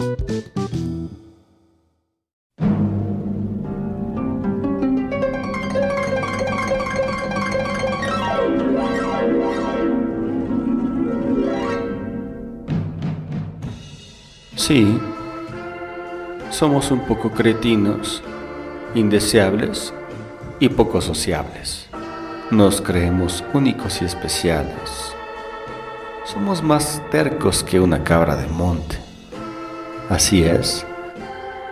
Sí, somos un poco cretinos, indeseables y poco sociables. Nos creemos únicos y especiales. Somos más tercos que una cabra de monte. Así es,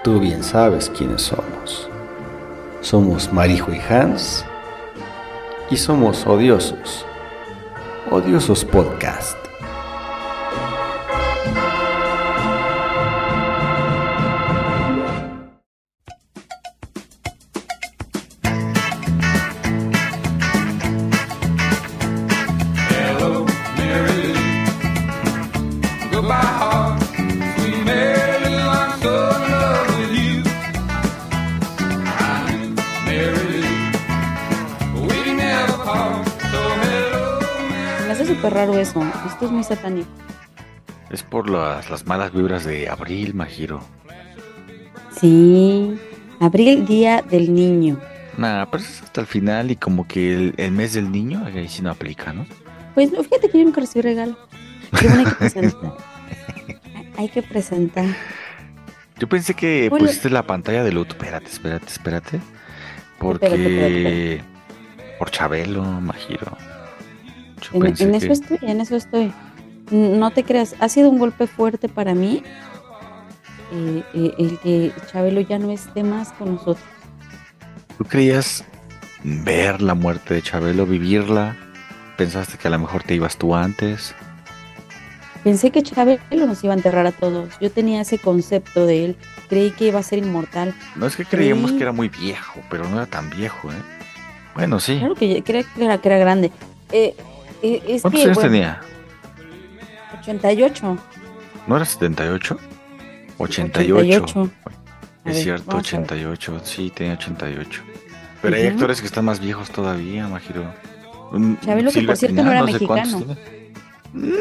tú bien sabes quiénes somos. Somos Marijo y Hans y somos odiosos. Odiosos Podcast. Satánico. Es por las, las malas vibras de abril, Majiro. Sí. Abril, día del niño. Nah, pero es hasta el final y como que el, el mes del niño, ahí sí no aplica, ¿no? Pues no, fíjate que yo nunca recibí regalo. Pero bueno, hay que presentar. hay que presentar. Yo pensé que Bueno. pusiste la pantalla de luto. Espérate, espérate, espérate. Porque. Espérate, espérate, Por Chabelo, Majiro. Yo En, pensé en que. eso estoy, en eso estoy. No te creas, ha sido un golpe fuerte para mí eh, eh, el que Chabelo ya no esté más con nosotros. ¿Tú creías ver la muerte de Chabelo, vivirla? ¿Pensaste que a lo mejor te ibas tú antes? Pensé que Chabelo nos iba a enterrar a todos. Yo tenía ese concepto de él. Creí que iba a ser inmortal. No es que creíamos que era muy viejo, pero no era tan viejo, ¿eh? Bueno, sí. Claro que creía que era, que era grande. Eh, eh, es ¿Cuántos que, años bueno, tenía? 88. ¿No era 78? 88. 88. A Es ver, cierto, vamos a ver. 88. Sí, tenía 88. Pero hay Ujú. actores que están más viejos todavía, Majiro. Mm, Chabelo, que por cierto no era sé cuántos mexicano. Mm,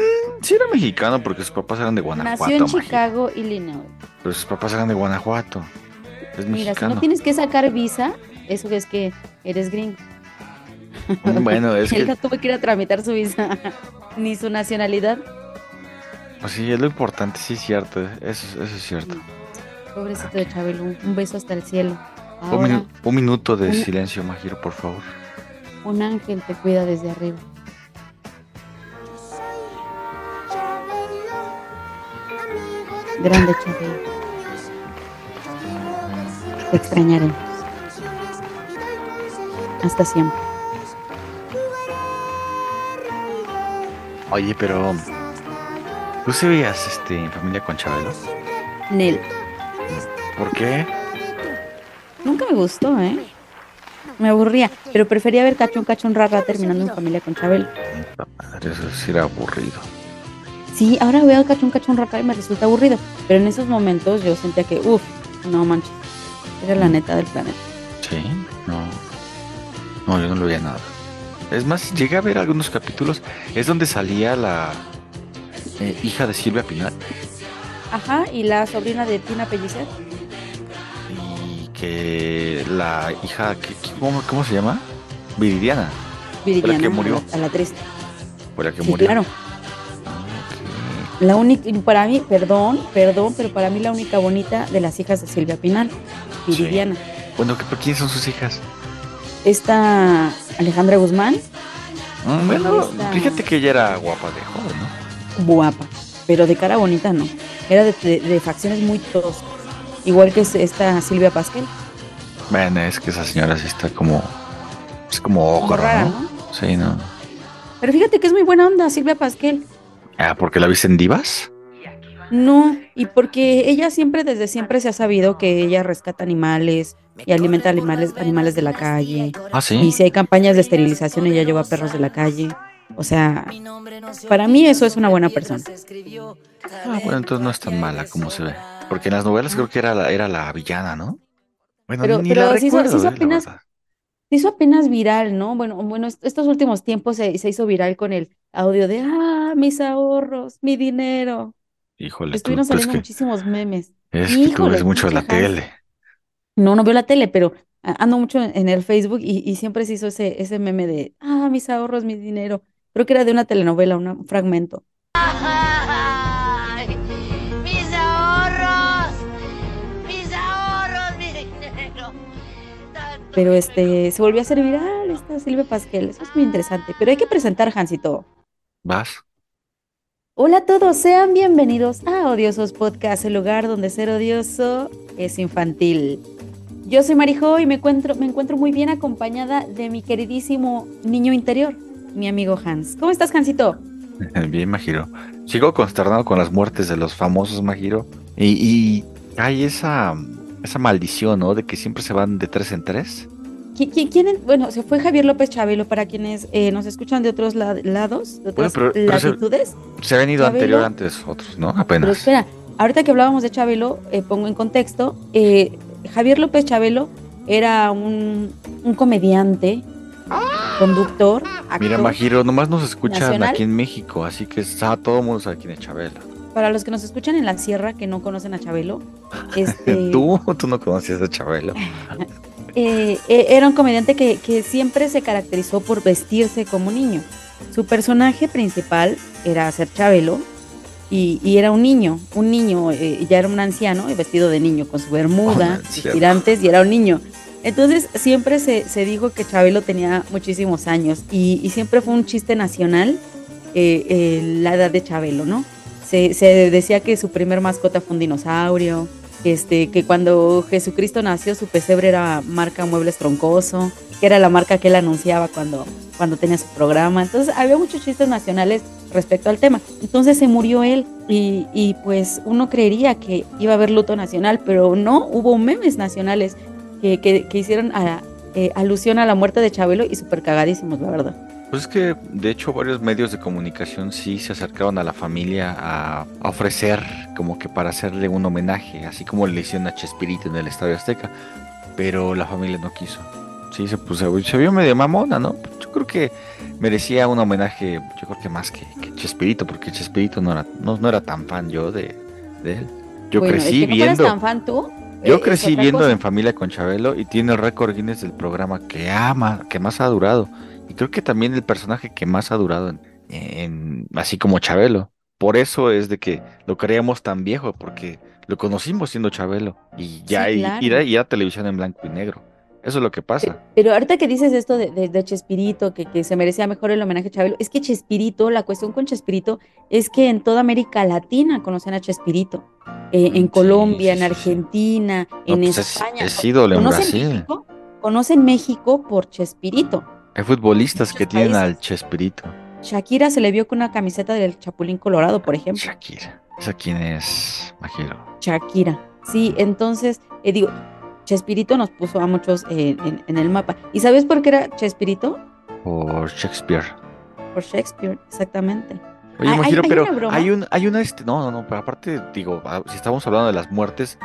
sí era mexicano porque sus papás eran de Guanajuato, Nació en Majiro. Chicago, Illinois. Pero sus papás eran de Guanajuato. Es Mira, si mexicano. no tienes que sacar visa, eso es que eres gringo. Bueno, es Él que no tuvo que ir a tramitar su visa, ni su nacionalidad. Pues sí, es lo importante, sí es cierto. Eso, eso es cierto. Pobrecito de Chabelo, un beso hasta el cielo. Un, Ahora, minu- un minuto de un- silencio, Majiro, por favor. un ángel te cuida desde arriba. Grande Chabelo. Te extrañaré. Hasta siempre. Oye, pero. ¿Tú sí veías este, en familia con Chabelo? Nel. ¿Por qué? Nunca me gustó, ¿eh? Me aburría, pero prefería ver Cachón Cachón Rara terminando en familia con Chabelo. La madre, eso sí era aburrido. Sí, ahora veo Cachón Cachón Rara y me resulta aburrido, pero en esos momentos yo sentía que, uff, no manches, era la neta del planeta. Sí, no. No, yo no lo veía nada. Es más, llegué a ver algunos capítulos. Es donde salía la eh, hija de Silvia Pinal. Ajá, y la sobrina de Tina Pellicer, Y que la hija. que- ¿cómo, cómo se llama? Viridiana. Viridiana, que murió. a la, la triste. Fue la que Sí, murió. claro. La única, para mí, perdón, perdón, pero para mí la única bonita de las hijas de Silvia Pinal, Sí. Viridiana. Bueno, ¿qué- ¿quiénes son sus hijas? Esta Alejandra Guzmán, Mm, bueno, Esta- fíjate que ella era guapa de joven, ¿no? Guapa, pero de cara bonita no. Era de, de- de facciones muy toscas. Igual que es- esta Silvia Pasquel. Bueno, es que esa señora sí está como. Es como ogro, rara, ¿no? ¿no? Sí, ¿no? Pero fíjate que es muy buena onda, Silvia Pasquel. Ah, ¿porque la viste en Divas? No, y porque ella siempre, desde siempre se ha sabido que ella rescata animales y alimenta animales, animales de la calle. Ah, Y sí. si hay campañas de esterilización, ella lleva perros de la calle. O sea, para mí eso es una buena persona. Ah, bueno, entonces no es tan mala como se ve. Porque en las novelas creo que era la, era la villana, ¿no? Bueno, Pero- ni pero la se hizo- recuerdo, se hizo la apenas-. Se hizo apenas viral, ¿no? Bueno, bueno, est- estos últimos tiempos se, se hizo viral con el audio de, ah, mis ahorros, mi dinero. Híjole, tú, Estuvieron tú es saliendo que, muchísimos memes. es que tú Híjole, ves mucho de la tele. No, no veo la tele, pero a- ando mucho en el Facebook y, y siempre se hizo ese, ese meme de, ah, mis ahorros, mi dinero. Creo que era de una telenovela, una- un fragmento. Ay, mis ahorros, mis ahorros, mi dinero. Tanto Pero este, se volvió a hacer viral esta Silvia Pasquel. Eso es muy interesante. Pero hay que presentar, Hansito. ¿Vas? Hola a todos, sean bienvenidos a Odiosos Podcast, el lugar donde ser odioso es infantil. Yo soy Marijo y me encuentro, me encuentro muy bien acompañada de mi queridísimo niño interior, mi amigo Hans. ¿Cómo estás, Hansito? Bien, Majiro. Sigo consternado con las muertes de los famosos, Majiro. Y, y hay esa, esa maldición, ¿no? De que siempre se van de tres en tres. ¿Qui- qui- ¿Quién? Bueno, se fue Javier López Chabelo para quienes eh, nos escuchan de otros la- lados, de Bueno, otras pero- pero se- latitudes. Se han ido Chabelo. anterior antes otros, ¿no? Pero Apenas. espera, ahorita que hablábamos de Chabelo, eh, pongo en contexto, eh, Javier López Chabelo era un, un comediante, conductor, actor. Mira, Majiro, nomás nos escuchan nacional. aquí en México, así que está, todo el mundo sabe quién es Chabela. Para los que nos escuchan en la sierra que no conocen a Chabelo, este, Tú, tú no conocías a Chabelo. eh, eh, era un comediante que, que siempre se caracterizó por vestirse como niño. Su personaje principal era ser Chabelo y, y era un niño, un niño, eh, ya era un anciano y vestido de niño con su bermuda, Oh, sus tirantes y era un niño. Entonces siempre se, se dijo que Chabelo tenía muchísimos años y, y siempre fue un chiste nacional eh, eh, la edad de Chabelo, ¿no? Se, se decía que su primer mascota fue un dinosaurio, este, que cuando Jesucristo nació su pesebre era marca Muebles Troncoso, que era la marca que él anunciaba cuando, cuando tenía su programa. Entonces había muchos chistes nacionales respecto al tema. Entonces se murió él y, y pues uno creería que iba a haber luto nacional, pero no, hubo memes nacionales que, que, que hicieron a- eh, alusión a la muerte de Chabelo y súper cagadísimos, la verdad. Pues es que, de hecho, varios medios de comunicación sí se acercaron a la familia a, a ofrecer como que para hacerle un homenaje, así como le hicieron a Chespirito en el Estadio Azteca, pero la familia no quiso. Sí, se, pues, se vio medio mamona, ¿no? Yo creo que merecía un homenaje, yo creo que más que, que Chespirito, porque Chespirito no era, no, no era tan fan yo de, de él. Yo Bueno, crecí que no viendo... tan fan tú, Yo es crecí viendo cosa. en familia con Chabelo y tiene el récord Guinness del programa que ama, que más ha durado. Y creo que también el personaje que más ha durado en, en- así como Chabelo. Por eso es de que lo creíamos tan viejo, porque lo conocimos siendo Chabelo. Y ya Sí, claro. televisión en blanco y negro. Eso es lo que pasa. Pero ahorita que dices esto de, de- de Chespirito, que, que se merecía mejor el homenaje a Chabelo, es que Chespirito, la cuestión con Chespirito es que en toda América Latina conocen a Chespirito. Eh, en Sí, Colombia, sí, en sí. Argentina, No, en pues es, España. es ídolo en Brasil. México, conocen México por Chespirito. Hay futbolistas que tienen países. al Chespirito. Shakira se le vio con una camiseta del Chapulín Colorado, por ejemplo. Shakira. ¿Esa quién es, Majiro? Shakira. Sí, entonces, eh, digo, Chespirito nos puso a muchos eh, en, en el mapa. ¿Y sabes por qué era Chespirito? Por Shakespeare. Por Shakespeare, exactamente. Oye, Hay- hay- hay pero una hay un, hay una, este, no, no, no, pero aparte, digo, ah, si estamos hablando de las muertes,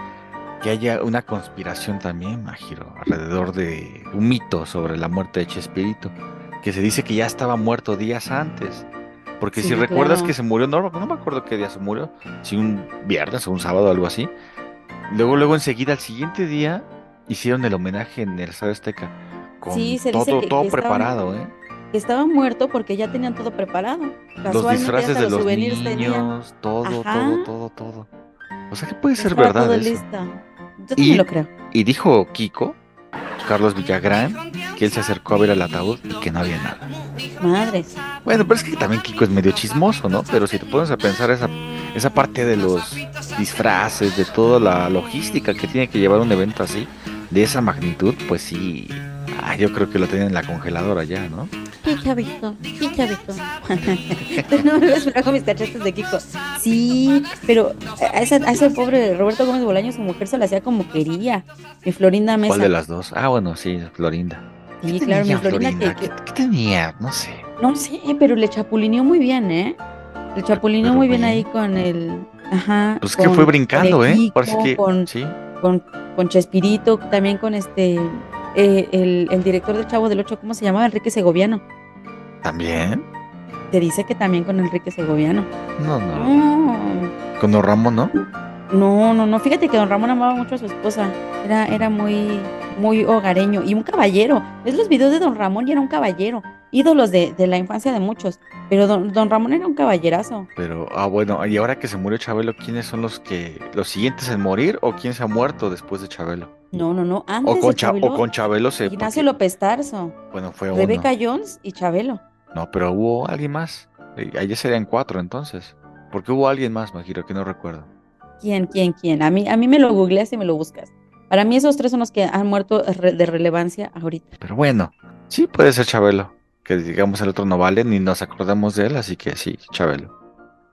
que haya una conspiración también, Majiro, alrededor de un mito sobre la muerte de Chespirito, que se dice que ya estaba muerto días antes. Porque Sí, si recuerdas claro. que se murió, no, no me acuerdo qué día se murió, si un viernes o un sábado o algo así. Luego, luego enseguida, al siguiente día, hicieron el homenaje en el Estadio Azteca. Con Sí, se todo, dice que- todo que estaba- preparado, ¿eh? Que estaba muerto porque ya tenían todo preparado. Los disfraces de los tenían. niños, todo, Ajá. todo, todo, todo. O sea que puede ser Estaba verdad todo eso. listo. Yo Y- lo creo. Y dijo Kiko, Carlos Villagrán, que él se acercó a ver el ataúd y que no había nada. Madres. Bueno, pero es que también Kiko es medio chismoso, ¿no? Pero si te pones a pensar esa, esa parte de los disfraces, de toda la logística que tiene que llevar un evento así, de esa magnitud, pues sí. Ah, yo creo que lo tenían en la congeladora ya, ¿no? Sí, chavito. Sí, chavito. No me ves con mis cachetes de Kiko. Sí, pero a ese, a ese pobre Roberto Gómez Bolaño, su mujer se la hacía como quería. Mi Florinda Mesa. ¿Cuál de las dos? Ah, bueno, sí, Florinda. Sí, ¿Qué claro, mi Florinda Florinda? que, ¿Qué, que- qué tenía? No sé. No sé, pero le chapulineó muy bien, ¿eh? Le chapulineó Pero muy bien bien. ahí con el. Ajá. Pues que con- fue brincando, el ¿eh? Parece que Con, sí. con, con Chespirito, también con este. eh, el, el director del Chavo del Ocho, ¿cómo se llamaba? Enrique Segoviano. ¿También? Te dice que también con Enrique Segoviano. No, no. Con Don Ramón, ¿no? No, no, no. Fíjate que don Ramón amaba mucho a su esposa. Era, era muy, muy hogareño y un caballero. Ves los videos de don Ramón y era un caballero. Ídolos de, de la infancia de muchos. Pero don, don Ramón era un caballerazo. Pero, ah, bueno, y ahora que se murió Chabelo, ¿quiénes son los que, los siguientes en morir o quién se ha muerto después de Chabelo? No, no, no. Antes O con, de Cha- Chabelo, o con Chabelo se... Ignacio López Tarso, Bueno, fue Rebeca uno. Jones y Chabelo. No, pero hubo alguien más. Eh, Allá serían cuatro entonces. Porque hubo alguien más, Majiro, que no recuerdo. ¿Quién, quién, quién? A mí, a mí me lo googleas y me lo buscas. Para mí esos tres son los que han muerto de relevancia ahorita. Pero bueno, sí puede ser Chabelo. Que digamos el otro no vale, ni nos acordamos de él, así que sí, Chabelo.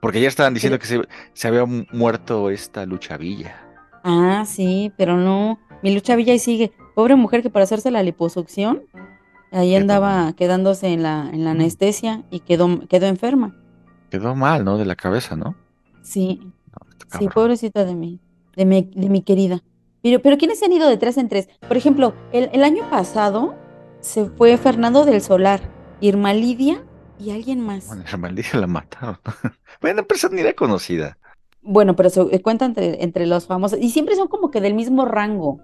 Porque ya estaban diciendo que se, se había mu- muerto esta Lucha Villa. Ah, sí, pero no. Mi lucha Villa ahí sigue. Pobre mujer que para hacerse la liposucción, ahí andaba quedándose en la, en la anestesia y quedó, quedó enferma. Quedó mal, ¿no? De la cabeza, ¿no? Sí, No, sí, pobrecita de mí, de mi, de mi querida. Pero, pero ¿quiénes se han ido de tres en tres? Por ejemplo, el, el año pasado se fue Fernando del Solar, Irma Lidia y alguien más. Bueno, a Maldita la mataron. bueno, pero esa ni era conocida. Bueno, pero se cuenta entre, entre los famosos. Y siempre son como que del mismo rango.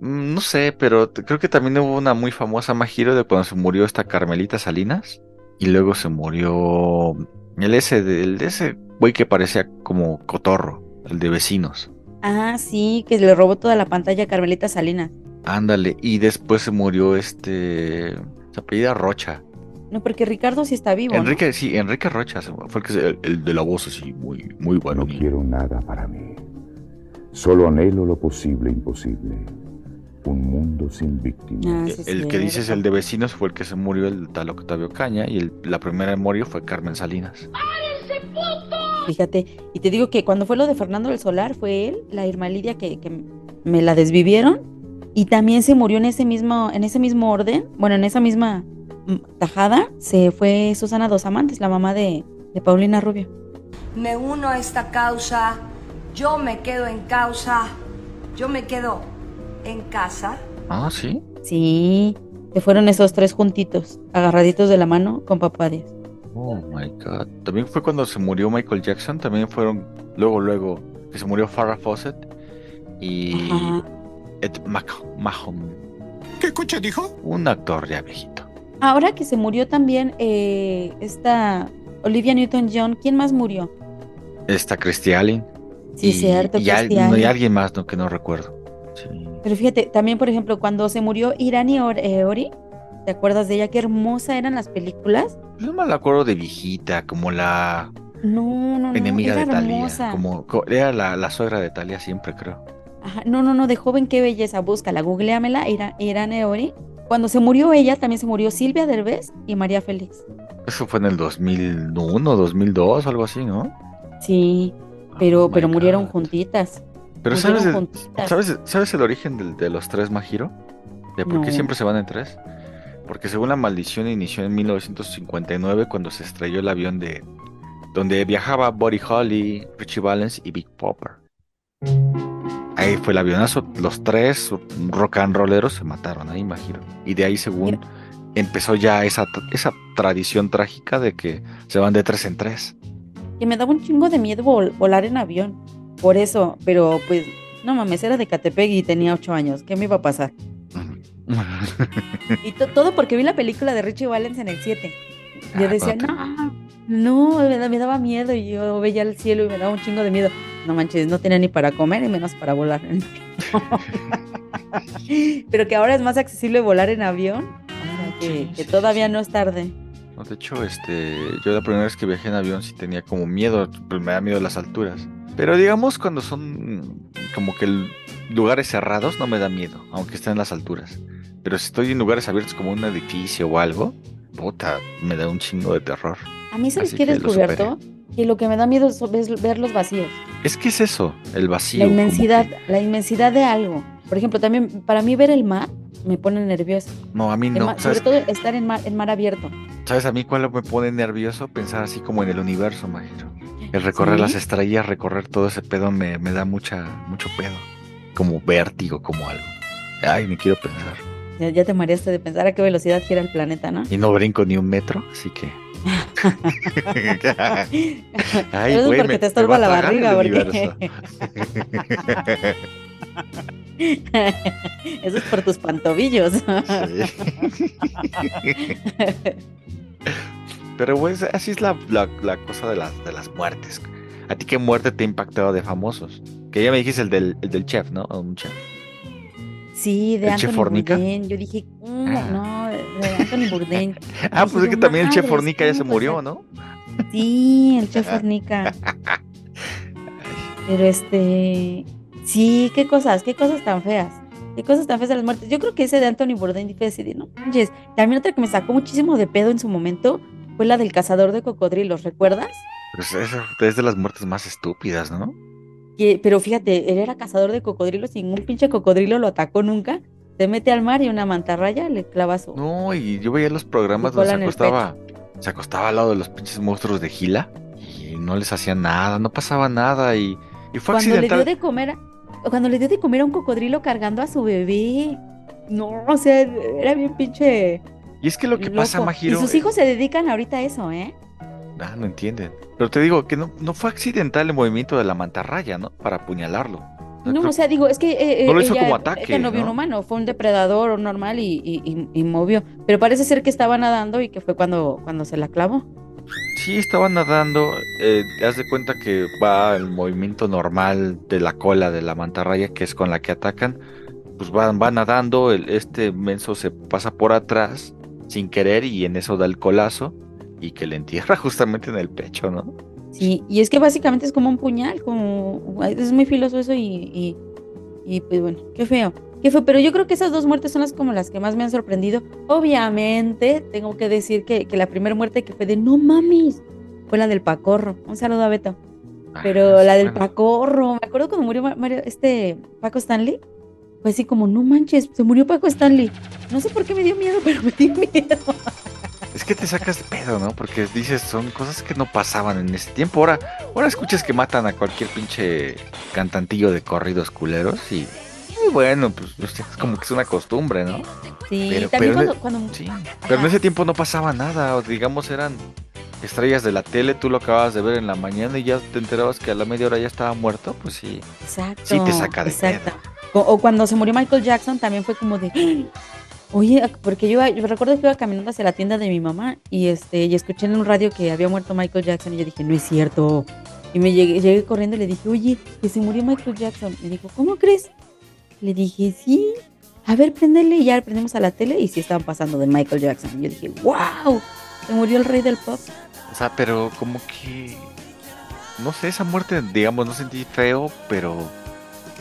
Mm, No sé, pero creo que también hubo una muy famosa Majiro de cuando se murió esta Carmelita Salinas. Y luego se murió el ese, el ese güey que parecía como cotorro, el de vecinos. Ah, sí, que le robó toda la pantalla a Carmelita Salinas. Ándale, y después se murió este. Se apellida Rocha. No, porque Ricardo sí está vivo, ¿no? Enrique, sí, Enrique Rocha fue el, que se- el, el de la voz así, muy, muy bueno. No quiero nada para mí. Solo anhelo lo posible imposible. Un mundo sin víctimas. Ah, El, sí, el que dices, el de vecinos, fue el que se murió, el tal Octavio Caña, y el- la primera en morir fue Carmen Salinas. Fíjate, y te digo que cuando fue lo de Fernando del Solar, fue él, la Irma Lidia, que, que me la desvivieron, y también se murió en ese mismo, en ese mismo orden, bueno, en esa misma tajada, se fue Susana Dos Amantes, la mamá de, de Paulina Rubio. Me uno a esta causa, yo me quedo en causa, yo me quedo en casa. Ah, sí. Sí, se fueron esos tres juntitos, agarraditos de la mano con papá Dios. Oh my god. También fue cuando se murió Michael Jackson. También fueron luego, luego que se murió Farrah Fawcett y Ajá. Ed Mac- Mahon, ¿Qué coche dijo? un actor ya viejito. Ahora que se murió también eh, esta Olivia Newton-John, ¿quién más murió? Está Christy Allen. Sí, y, cierto, y, al- Christy no, y Allen. alguien más no, que no recuerdo. Sí. Pero fíjate, también por ejemplo, cuando se murió Irani eh, Ori, ¿te acuerdas de ella? Qué hermosa eran las películas. Yo me la acuerdo de viejita, como la No, no, no, enemiga era de Talía. hermosa. Como, co- era la, la suegra de Talía siempre, creo. Ajá, no, no, no, de joven qué belleza, búscala, googleamela, Ira, Irani Ori. Cuando se murió ella, también se murió Silvia Derbez y María Félix. Eso fue en el 2001, 2002, algo así, ¿no? Sí, pero, Oh my pero murieron God. juntitas. Pero murieron ¿sabes, juntitas. ¿sabes, ¿sabes el origen de, los tres Majiro? ¿De por qué siempre se van en tres? Porque según la maldición inició en 1959 cuando se estrelló el avión de donde viajaba Buddy Holly, Richie Valens y Big Popper. Ahí fue el avionazo, los tres rock and rolleros se mataron ahí, Majiro. Y de ahí según Mira. empezó ya esa, esa tradición trágica de que se van de tres en tres. Que me daba un chingo de miedo vol- volar en avión. Por eso, pero pues, no mames, era de Catepec y tenía ocho años. ¿Qué me iba a pasar? Y to- todo porque vi la película de Richie Valens en el 7. Yo Ah, decía, no, no, me daba miedo y yo veía el cielo y me daba un chingo de miedo. No manches, no tenía ni para comer y menos para volar. Pero que ahora es más accesible volar en avión. O sea, que, Sí, que sí, todavía sí. no es tarde. No, de hecho, este, yo la primera vez que viajé en avión sí tenía como miedo, pues me da miedo las alturas. Pero digamos cuando son como que lugares cerrados no me da miedo, aunque estén en las alturas. Pero si estoy en lugares abiertos como un edificio o algo, puta, me da un chingo de terror. A mí, ¿sabes Así qué he que lo Que lo que me da miedo es ver los vacíos. Es que es eso, el vacío. la inmensidad, que- la inmensidad de algo. Por ejemplo, también para mí ver el mar me pone nerviosa. no, a mí no. mar- ¿Sabes, sobre todo estar en mar, en mar abierto. ¿Sabes a mí cuál me pone nervioso? Pensar así como en el universo, Majiro. El recorrer ¿Sí? las estrellas, recorrer todo ese pedo me, me da mucha, mucho pedo. Como vértigo, como algo. Ay, me quiero pensar. Ya, ya te mareaste de pensar a qué velocidad gira el planeta, ¿no? Y no brinco ni un metro, así que. Ay, Eso es porque me- te estorba la barriga, universo. Eso es por tus pantobillos. Sí. Pero pues así es la, la- la cosa de las, de las muertes. ¿A ti qué muerte te ha impactado de famosos? Que ya me dijiste el del, el del chef, ¿no? Un chef. Sí, de ¿El Chef Anthony? Bourdain. Yo dije. Ah. No, de Anthony Bourdain. Ah, pues es que también el chef "Madres, Fornica ya se ¿cómo murió, pasa?". ¿no? Sí, el chef Fornica. Pero este, sí, qué cosas, qué cosas tan feas. Qué cosas tan feas de las muertes. Yo creo que ese de Anthony Bourdain así de, no manches. También otra que me sacó muchísimo de pedo en su momento fue la del cazador de cocodrilos, ¿recuerdas? Pues eso es de las muertes más estúpidas, ¿no? Que, pero fíjate, él era cazador de cocodrilos y ningún pinche cocodrilo lo atacó nunca. Se mete al mar y una mantarraya le clava su. No, y yo veía los programas donde se acostaba, se acostaba al lado de los pinches monstruos de Gila y no les hacía nada, no pasaba nada y, y fue Cuando le dio de comer, a- cuando le dio de comer a un cocodrilo cargando a su bebé. No, o sea, era bien pinche. Y es que lo que pasa, loco. Majiro, Y sus eh, hijos se dedican ahorita a eso, ¿eh? Ah, no entienden. Pero te digo que no, no fue accidental el movimiento de la mantarraya, ¿no? Para apuñalarlo. No No, creo- o sea, digo, es que eh, No lo eh, hizo ella- como ataque, ella no vio un ¿no? humano, fue un depredador normal y, y, y- y movió. Pero parece ser que estaba nadando y que fue cuando, cuando se la clavó. Sí, estaba nadando. Eh, haz de cuenta que va el movimiento normal de la cola de la mantarraya, que es con la que atacan. Pues va, va nadando, el, este menso se pasa por atrás sin querer y en eso da el colazo y que le entierra justamente en el pecho, ¿no? Sí, y es que básicamente es como un puñal, como es muy filoso eso y, y, y, pues bueno, qué feo, qué feo, pero yo creo que esas dos muertes son las como las que más me han sorprendido. Obviamente, tengo que decir que, que la primera muerte que fue de no mames, fue la del Pacorro. Un saludo a Beto. Pero Ah, la sí, del bueno. Pacorro, me acuerdo cuando murió Ma- Mario, este Paco Stanley, fue así como, no manches, se murió Paco Stanley. No sé por qué me dio miedo, pero me dio miedo. Es que te sacas de pedo, ¿no? Porque dices, son cosas que no pasaban en ese tiempo. Ahora, ahora escuchas que matan a cualquier pinche cantantillo de corridos culeros y, y bueno, pues es como que es una costumbre, ¿no? Sí, Pero- también pero- cuando, cuando Sí, pero en ese tiempo no pasaba nada, o digamos eran estrellas de la tele, tú lo acababas de ver en la mañana y ya te enterabas que a la media hora ya estaba muerto, pues sí. Exacto. Sí te saca de exacto. O, o cuando se murió Michael Jackson también fue como de. Oye, porque yo, yo recuerdo que iba caminando hacia la tienda de mi mamá y este y escuché en un radio que había muerto Michael Jackson y yo dije, no es cierto. Y me llegué, llegué corriendo y le dije, oye, que se murió Michael Jackson. Me dijo, ¿cómo crees? Le dije, sí. A ver, prendele. Y ya prendemos a la tele y sí estaban pasando de Michael Jackson. Y yo dije, wow, se murió el rey del pop. O sea, pero como que no sé, esa muerte, digamos, no sentí feo, pero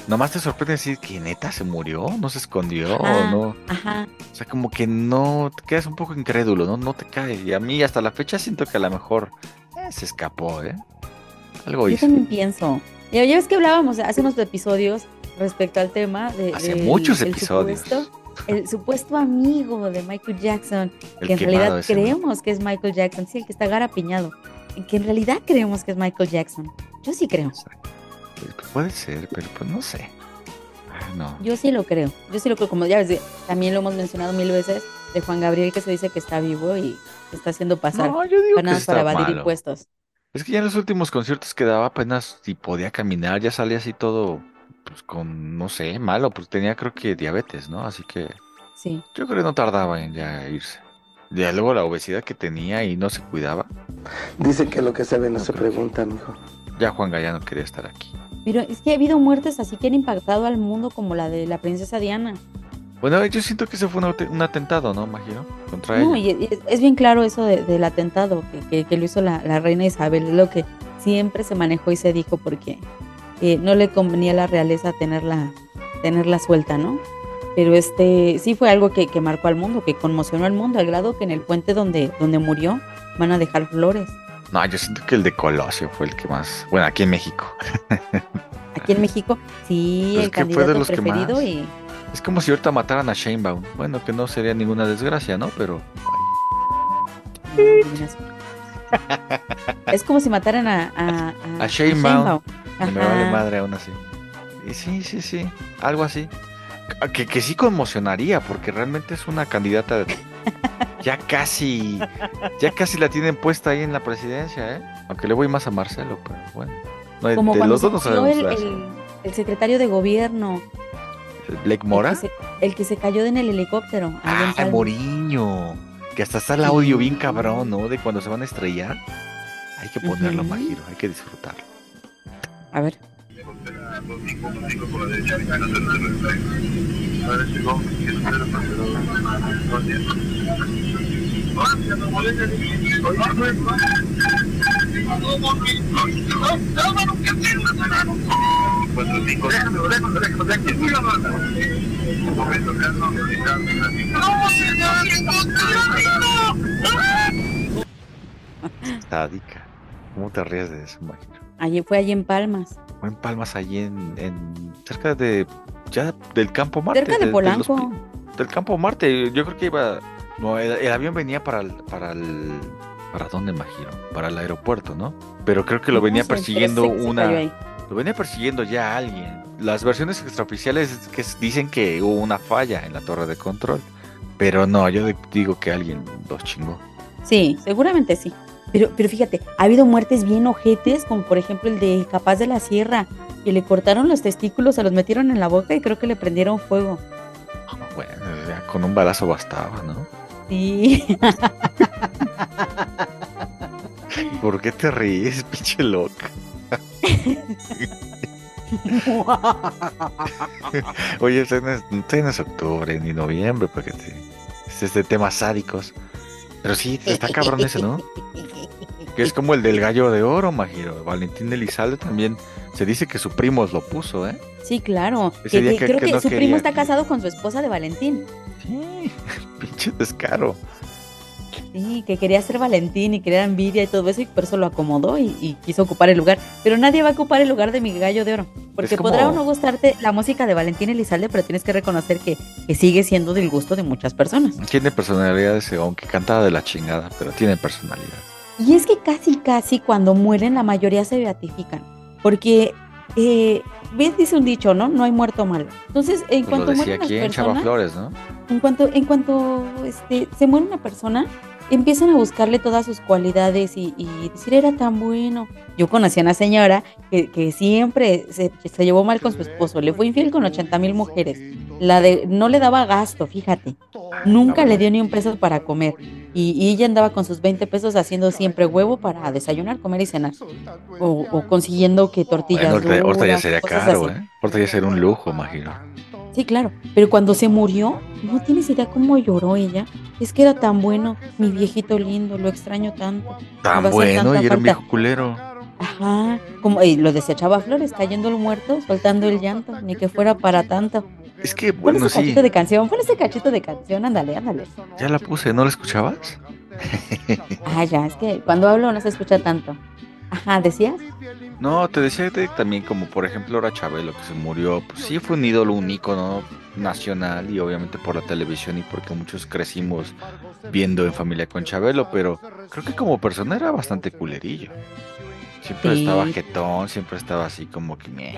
nomás te sorprende decir que neta se murió, no se escondió, Ajá. no. Ajá. O sea, como que no te quedas un poco incrédulo, ¿no? No te cae. Y a mí hasta la fecha siento que a lo mejor eh, se escapó, ¿eh? Algo Yo hizo. también pienso. Ya, ya ves que hablábamos hace unos episodios respecto al tema de. Hace muchos el episodios. supuesto- el supuesto amigo de Michael Jackson, El que en realidad ese, ¿no? creemos que es Michael Jackson, sí, el que está garapiñado, que en realidad creemos que es Michael Jackson. Yo sí creo, Exacto. Pues puede ser, pero pues no sé. Ah, no. yo sí lo creo, yo sí lo creo, como ya ves, también lo hemos mencionado mil veces, de Juan Gabriel que se dice que está vivo y se está haciendo pasar No, yo digo que para evadir malo. impuestos. Es que ya en los últimos conciertos que daba apenas si podía caminar, ya salía así todo, pues con, no sé, malo, pues tenía creo que diabetes, ¿no? Así que Sí. yo creo que no tardaba en ya irse. Ya luego la obesidad que tenía y no se cuidaba, Dice que lo que se ve no No se pregunta, mijo. ya Juan Gallano quería estar aquí. Pero es que ha habido muertes así que han impactado al mundo como la de la princesa Diana. Bueno, yo siento que ese fue un, un atentado, ¿no, Magiro? Contra No, ella. y y es, es bien claro eso de- del atentado que, que- que lo hizo la, la reina Isabel, es lo que siempre se manejó y se dijo porque eh, no le convenía a la realeza tenerla, tenerla suelta, ¿no? Pero este sí fue algo que, que marcó al mundo, que conmocionó al mundo, al grado que en el puente donde, donde murió van a dejar flores. No, yo siento que el de Colosio fue el que más, bueno, aquí en México. Aquí en México, sí, Pues el que fue de candidato que preferido más. y Es como si ahorita mataran a Shanebaum. Bueno, que no sería ninguna desgracia, ¿no? Pero es como si mataran a, a, A. Sheinbaum. No me vale madre aún así. Y sí, sí, sí, algo así. Que, que sí conmocionaría, porque realmente es una candidata ya casi, ya casi la tienen puesta ahí en la presidencia, ¿eh? Aunque le voy más a Marcelo, pero bueno. No, Como de cuando los dos se el, el- el secretario de gobierno. Blake Mora. El que, se, el que se cayó en el helicóptero. en Ah. Moriño. Que hasta está el audio bien cabrón, ¿no? De cuando se van a estrellar. Hay que ponerlo, Ujú. Majiro, hay que disfrutarlo. A ver. Sádica. ¿Cómo te ríes de eso, Majiro? Allí fue allí en Palmas. En Palmas, allí en, en- cerca de, ya del Campo Marte. Cerca de Polanco. del Campo Marte, yo creo que iba, no, el, el avión venía para el, para el, ¿para dónde, Majiro? Para el aeropuerto, ¿no? Pero creo que lo venía No sé, pero persiguiendo una, lo venía persiguiendo ya alguien. Las versiones extraoficiales es que dicen que hubo una falla en la torre de control. Pero no, yo digo que alguien los chingó. Sí, seguramente sí. Pero, pero fíjate, ha habido muertes bien ojetes, como por ejemplo el de Capaz de la Sierra, que le cortaron los testículos, se los metieron en la boca y creo que le prendieron fuego. Bueno, ya con un balazo bastaba, ¿no? Sí. ¿Por qué te ríes, pinche loca? Oye, este no es, este no es octubre ni noviembre, porque te, es este tema sádicos. Pero sí, está cabrón ese, ¿no? Que es como el del gallo de oro, Majiro. Valentín Elizalde también se dice que su primo lo puso, ¿eh? Sí, claro. Ese Que- día que que- creo que que, no su quería primo está casado con su esposa de Valentín. Sí, pinche descaro. Sí, que quería ser Valentín y quería envidia y todo eso y por eso lo acomodó y, y quiso ocupar el lugar. Pero nadie va a ocupar el lugar de mi gallo de oro. Porque como- podrá o no gustarte la música de Valentín Elizalde, pero tienes que reconocer que, que sigue siendo del gusto de muchas personas. Tiene personalidad ese, aunque cantaba de la chingada, pero tiene personalidad. Y es que casi, casi cuando mueren la mayoría se beatifican. Porque, eh, ves, dice un dicho, ¿no? No hay muerto malo. Entonces, en Pues lo cuanto decía mueren las aquí en Chava Flores, ¿no? en cuanto, en cuanto este, se muere una persona, empiezan a buscarle todas sus cualidades y, y decir, era tan bueno. Yo conocí a una señora que, que siempre se, se llevó mal con su esposo, le fue infiel con 80 mil mujeres. La de, no le daba gasto, fíjate. Nunca le dio ni un peso para comer. Y, y ella andaba con sus 20 pesos haciendo siempre huevo para desayunar, comer y cenar. O, o consiguiendo que tortillas. Bueno, ahorita, ahorita ya sería caro. ¿eh? Ahorita ya sería un lujo, imagino. Sí, claro. Pero cuando se murió, no tienes idea cómo lloró ella. Es que era tan bueno, mi viejito lindo, lo extraño tanto. Tan bueno, y era un viejo culero. Ajá, como y lo decía Chava Flores, cayendo el muerto, soltando el llanto, ni que fuera para tanto. Es que, Pon bueno, sí, cachito de canción, pon ese cachito de canción, ándale, ándale. ya la puse, ¿no la escuchabas? Ah, ya, es que cuando hablo no se escucha tanto. Ajá, ¿decías? No, te decía de- también como por ejemplo ahora Chabelo que se murió, pues sí fue un ídolo, un ícono nacional y obviamente por la televisión y porque muchos crecimos viendo en familia con Chabelo, pero creo que como persona era bastante culerillo. Siempre Sí. estaba jetón, siempre estaba así como que meh.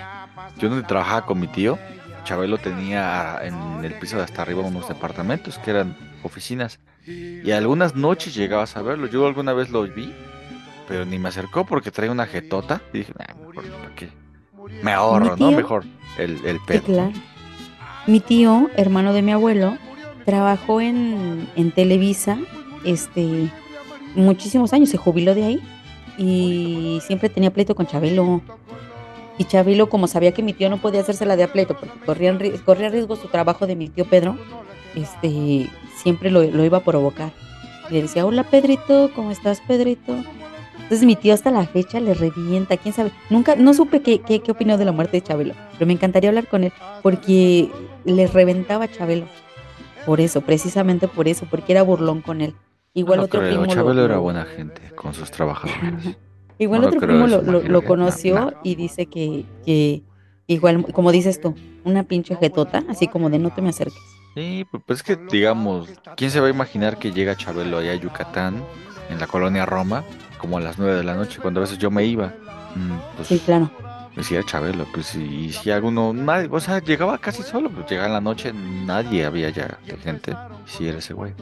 Yo donde trabajaba con mi tío, Chabelo tenía en el piso de hasta arriba unos departamentos que eran oficinas y algunas noches llegabas a verlo. Yo alguna vez lo vi, pero ni me acercó porque traía una jetota y dije, "Nah, mejor, ¿para qué? Me ahorro, ¿no? Mejor el, el Sí, pedo. claro. Mi tío, hermano de mi abuelo, trabajó en, en Televisa este, muchísimos años, se jubiló de ahí y siempre tenía pleito con Chabelo. Y Chabelo, como sabía que mi tío no podía hacerse la de a pleito porque corría, corría riesgo su trabajo de mi tío Pedro, este, siempre lo, lo iba a provocar. Y le decía, hola Pedrito, ¿cómo estás Pedrito? Entonces mi tío hasta la fecha le revienta, quién sabe. Nunca, no supe qué, qué, qué opinó de la muerte de Chabelo, pero me encantaría hablar con él porque le reventaba a Chabelo. Por eso, precisamente por eso, porque era burlón con él. Igual No otro creo, primo lo- Chabelo era lo- buena gente con sus trabajadores. Igual No otro creo primo lo, lo- conoció no, no. y dice que, que igual, como dices tú, una pinche jetota, así como de no te me acerques. Sí, pues pues es que digamos, ¿quién se va a imaginar que llega Chabelo allá a Yucatán, en la colonia Roma, como a las 9 de la noche, cuando a veces yo me iba? Mm, pues, Sí, claro. Decía Chabelo, pues y si alguno, nadie, o sea, llegaba casi solo, pues llegaba en la noche, nadie había ya de gente. Si era ese güey.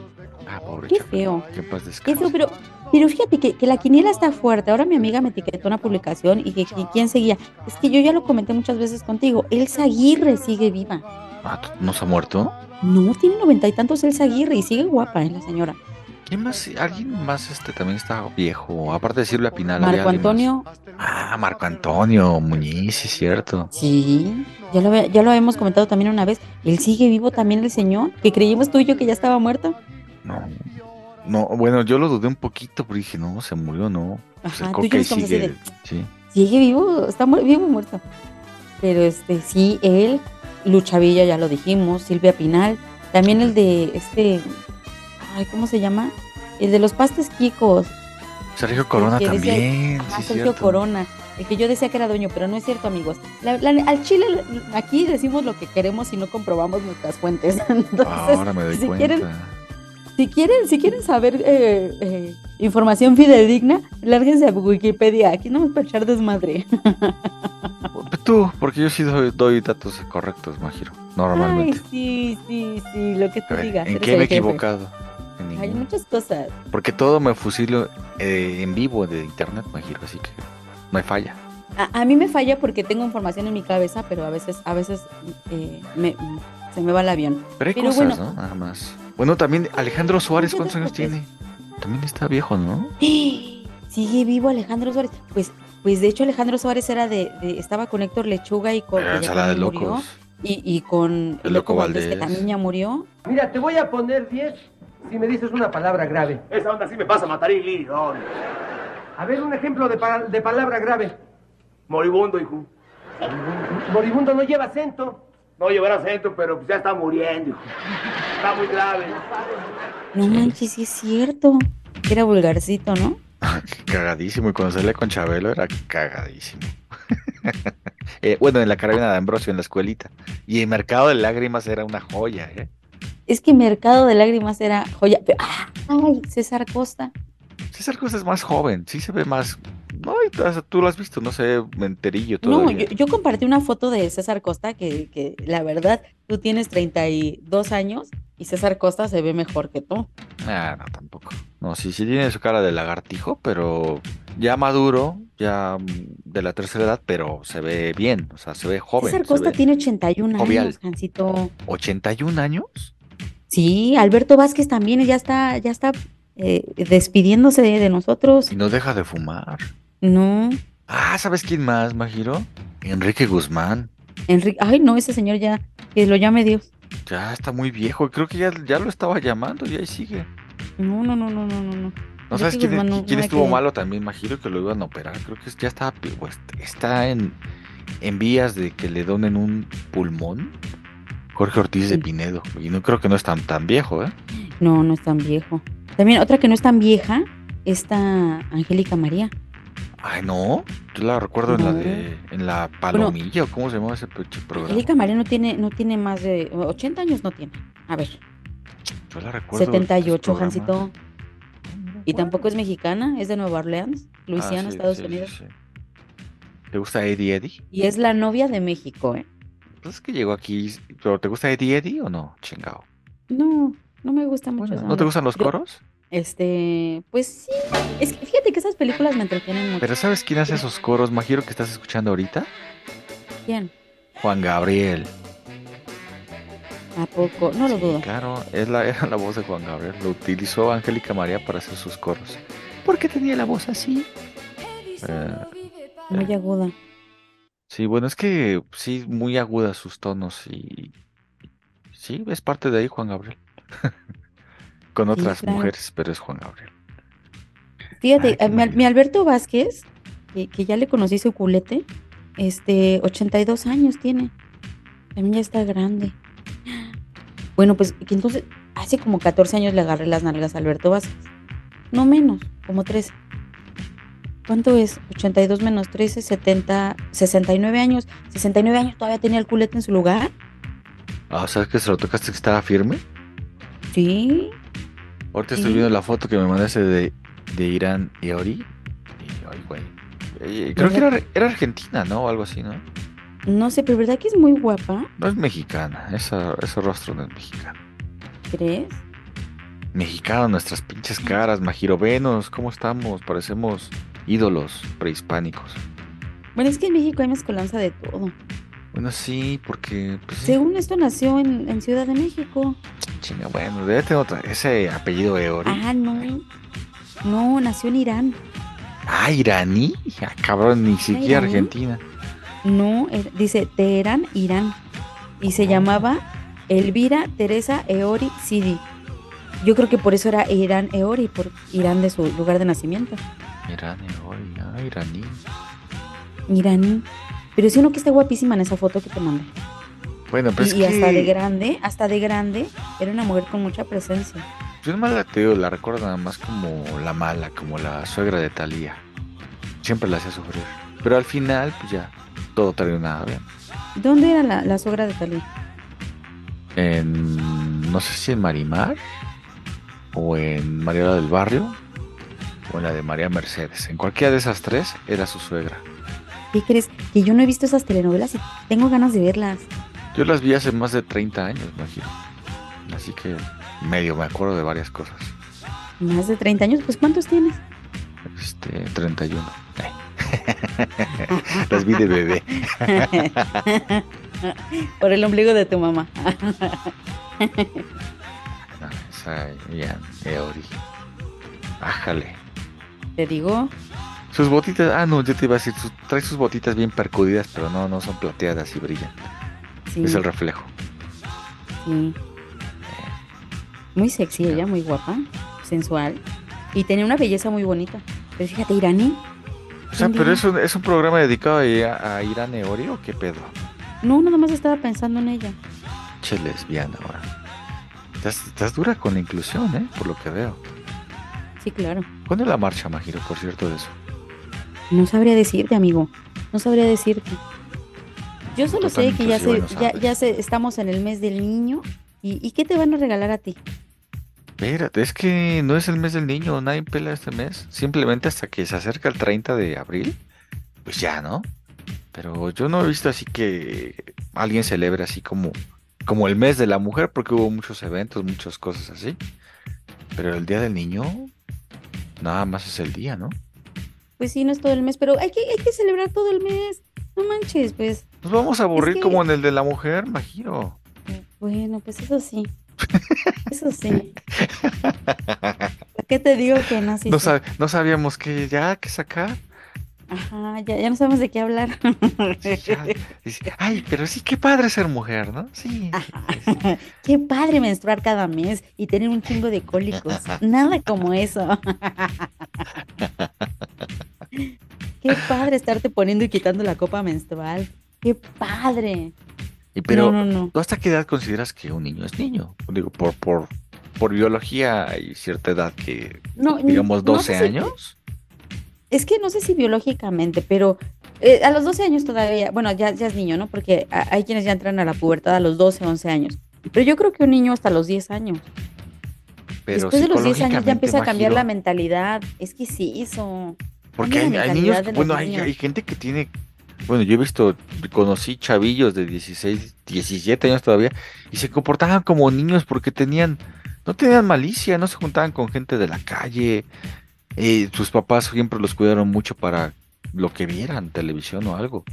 Ah, pobre Qué Chabelo. feo. Paz Qué descanse. feo, pero, pero fíjate que, que la quiniela está fuerte. Ahora mi amiga me etiquetó una publicación y que, que quién seguía. Es que yo ya lo comenté muchas veces contigo. Elsa Aguirre sigue viva. Ah, ¿no se ha muerto? No, tiene noventa y tantos Elsa Aguirre y sigue guapa, ¿eh, la señora. ¿Quién más? ¿Alguien más este también está viejo? Aparte de Silvia Pinal. ¿había Marco? Antonio, Ah, Marco Antonio Muñiz, es cierto. sí, ya lo, ya lo habíamos comentado también una vez. Él sigue vivo también, el señor, que creímos tú y yo que ya estaba muerto. No. No, bueno, yo lo dudé un poquito, pero dije, no, se murió, no. Pues el Ajá, tú y así sigue. de- Sí. Sigue vivo, está mu- vivo muerto. Pero este, sí, él, Lucha Villa, ya lo dijimos, Silvia Pinal, también el de este, ay, ¿cómo se llama? El de los pastes quicos, Sergio Corona decía- también. ah, sí Sergio cierto. Corona, el que yo decía que era dueño, pero no es cierto, amigos. La- la- al Chile, aquí decimos lo que queremos y no comprobamos nuestras fuentes. Entonces, Ahora me doy si cuenta. quieren, si quieren, si quieren saber eh, eh, información fidedigna, lárguense a Wikipedia. Aquí no vamos para echar desmadre. Tú, porque yo sí doy, doy datos correctos, Majiro. Normalmente. Ay, sí, sí, sí, lo que tú digas. ¿En qué me he equivocado? En Hay muchas cosas. Porque todo me fusilo eh, en vivo de internet, Majiro, así que hay falla. A, a mí me falla porque tengo información en mi cabeza, pero a veces, a veces eh, me- se me va el avión. Pero hay Pero cosas, bueno. ¿no? Nada más. Bueno, también Alejandro Suárez, ¿cuántos años tiene? También está viejo, ¿no? Sigue vivo Alejandro Suárez. Pues, pues de hecho Alejandro Suárez era de, de- estaba con Héctor Lechuga y con que ensalada de murió, locos. y, y con El Loco que Valdés. también ya murió. Mira, te voy a poner 10 si me dices una palabra grave. Esa onda sí me pasa a matar y lirio. A ver, un ejemplo de, pa- de palabra grave. Moribundo, hijo. Moribundo no lleva acento. No llevará acento, pero pues ya está muriendo, hijo. Está muy grave. No manches, sí es cierto. Era vulgarcito, ¿no? Cagadísimo. Y cuando salía con Chabelo era cagadísimo. Eh, bueno, en la carabina de Ambrosio, en la escuelita. Y el mercado de lágrimas era una joya, ¿eh? Es que Mercado de Lágrimas era joya. Pero, ah, ay, César Costa. César Costa es más joven, sí se ve más. No, y, o sea, tú lo has visto, no sé, menterillo No, todavía. yo, yo compartí una foto de César Costa que, que la verdad, tú tienes 32 años y César Costa se ve mejor que tú. Ah, no, tampoco. No, sí, sí tiene su cara de lagartijo, pero ya maduro, ya mm, de la tercera edad, pero se ve bien, o sea, se ve joven. César Costa tiene 81 jovial. años, Jancito. 81 años. Sí, Alberto Vázquez también ya está, ya está eh, despidiéndose de, de nosotros. Y no deja de fumar. No, Ah, ¿sabes quién más, Majiro? Enrique Guzmán. Enrique, ay no, ese señor ya, que lo llame Dios. Ya está muy viejo, creo que ya, ya lo estaba llamando y ahí sigue. No, no, no, no, no, no, no. ¿No sabes quién, Guzmán no- quién no estuvo malo también, Majiro? Que lo iban a operar. Creo que ya está, pues, está en, en vías de que le donen un pulmón. Jorge Ortiz de. Pinedo. Y no creo que no es tan, tan viejo, ¿eh? No, no es tan viejo. También otra que no es tan vieja, está Angélica María. Ay, no. Yo la recuerdo en la de en la Palomilla, ¿o cómo se llama ese programa? Angélica María no tiene, no tiene más de 80 años, no tiene. A ver, Yo la recuerdo. de esos 78, programas. Jancito. Y tampoco es mexicana, es de Nueva Orleans, Ah, Luisiana, sí, Estados sí, Unidos. sí. ¿Te gusta Eddie Eddie? Y es la novia de México, ¿eh? Pues es que llegó aquí. ¿Pero te gusta Eddie Eddie o no? Chingao. No, no me gusta mucho. Bueno, ¿No te gustan los coros? Este, pues sí. Es que fíjate que esas películas me entretienen mucho. Pero ¿sabes quién hace esos coros, Majiro, que estás escuchando ahorita? ¿Quién? Juan Gabriel. ¿A poco? No lo Sí, dudo. Claro, es la, era la voz de Juan Gabriel. Lo utilizó Angélica María para hacer sus coros. ¿Por qué tenía la voz así? Eh, Muy aguda. Sí, bueno, es que sí, muy agudas sus tonos y sí, es parte de ahí Juan Gabriel. Con Sí, otras claro. mujeres, pero es Juan Gabriel. Fíjate, Ay, qué a mi, maravilla. Alberto Vázquez, que, que ya le conocí su culete, este, 82 años tiene. También ya está grande. Bueno, pues que entonces, hace como 14 años le agarré las nalgas a Alberto Vázquez. No menos, como 13. ¿Cuánto es? 82 menos 13, 70, 69 años. 69 años todavía tenía el culete en su lugar. Ah, ¿sabes que se lo tocaste que estaba firme? Sí. Ahorita Sí. estoy viendo la foto que me mandaste de, de Irán y Ori. Güey. Eh, creo que era, era argentina, ¿no? O algo así, ¿no? No sé, pero ¿verdad que es muy guapa? No es mexicana, esa, ese rostro no es mexicano. ¿Crees? Mexicano, nuestras pinches caras, majirovenos, ¿cómo estamos? Parecemos ídolos prehispánicos. Bueno, es que en México hay mezcolanza de todo. Bueno, sí, porque. Pues, sí, Según esto nació en, en Ciudad de México. chinga, bueno, debe tener otra, ese apellido Eori. Ah, no. No, nació en Irán. Ah, iraní. Ah, cabrón, ni siquiera iraní? Argentina. No, er- dice Teherán, Irán. Y se llamaba Elvira Teresa Eori Sidi. Yo creo que por eso era Irán Eori, por Irán de su lugar de nacimiento. Irán, Eori, ah, iraní. Iraní. Pero sí uno que está guapísima en esa foto que te mandé. Bueno, pues y, hasta de grande, hasta de grande, era una mujer con mucha presencia. yo nomás la te la recuerdo nada más como la mala, como la suegra de Talía. Siempre la hacía sufrir. Pero al final, pues ya, todo terminaba bien. ¿Dónde era la, la suegra de Talía? En, no sé si en Marimar, o en Mariela del Barrio, o en la de María Mercedes. En cualquiera de esas tres era su suegra. ¿Qué crees? Que yo no he visto esas telenovelas y tengo ganas de verlas. Yo las vi hace más de 30 años, imagino. Así que medio me acuerdo de varias cosas. Más de 30 años, pues ¿cuántos tienes? Este, 31. las vi de bebé. Por el ombligo de tu mamá. No, esa ya, Eori. Ájale. Te digo, Sus botitas, ah, no, yo te iba a decir, sus- trae sus botitas bien percudidas, pero no, no son plateadas y brillan. sí, Es el reflejo. sí. Muy sexy ella, muy guapa, sensual. Y tenía una belleza muy bonita. Pero fíjate, iraní. O sea, ¿Quién pero es un, es un programa dedicado a, a Irán Eori o qué pedo? No, nada más estaba pensando en ella. Che lesbiana ahora. Estás, estás dura con la inclusión, ¿eh? Por lo que veo. Sí, claro. ¿Cuándo es la marcha, Majiro, por cierto, de eso? No sabría decirte, amigo. No sabría decirte. Yo solo sé que ya se, y no ya, ya se, estamos en el mes del niño. ¿Y, ¿Y qué te van a regalar a ti? Espérate, es que no es el mes del niño, nadie pela este mes. Simplemente hasta que se acerca el 30 de abril, pues ya, ¿no? Pero yo no he visto así que alguien celebre así como, como el mes de la mujer, porque hubo muchos eventos, muchas cosas así. Pero el día del niño, nada más es el día, ¿no? Pues sí, no es todo el mes, pero hay que, hay que celebrar todo el mes. No manches, pues. Nos vamos a aburrir que- como en el de la mujer, Majiro. Bueno, pues eso sí. Eso sí. ¿Para qué te digo que no? Sí, No, sí. sab- no sabíamos que ya que sacar. Ajá, ya, ya no sabemos de qué hablar. Ya, Ay, pero sí, qué padre ser mujer, ¿no? Sí. Qué padre menstruar cada mes y tener un chingo de cólicos. Nada como eso. Qué padre estarte poniendo y quitando la copa menstrual. Qué padre. Y pero, no, no, no. ¿tú hasta qué edad consideras que un niño es niño? Digo, por, por, por biología hay cierta edad que, No, digamos, no 12 sé si- años. Es que no sé si biológicamente, pero eh, a los 12 años todavía, bueno, ya, ya es niño, ¿no? Porque a- hay quienes ya entran a la pubertad a los 12, 11 años. Pero yo creo que un niño hasta los 10 años. Pero Después de los 10 años ya empieza a cambiar la mentalidad. Es que sí, eso. Porque hay, niños, bueno, hay, niños. hay gente que tiene, bueno, yo he visto, conocí chavillos de 16, 17 años todavía, y se comportaban como niños porque tenían, no tenían malicia, no se juntaban con gente de la calle, eh, sus papás siempre los cuidaron mucho para lo que vieran, televisión o algo.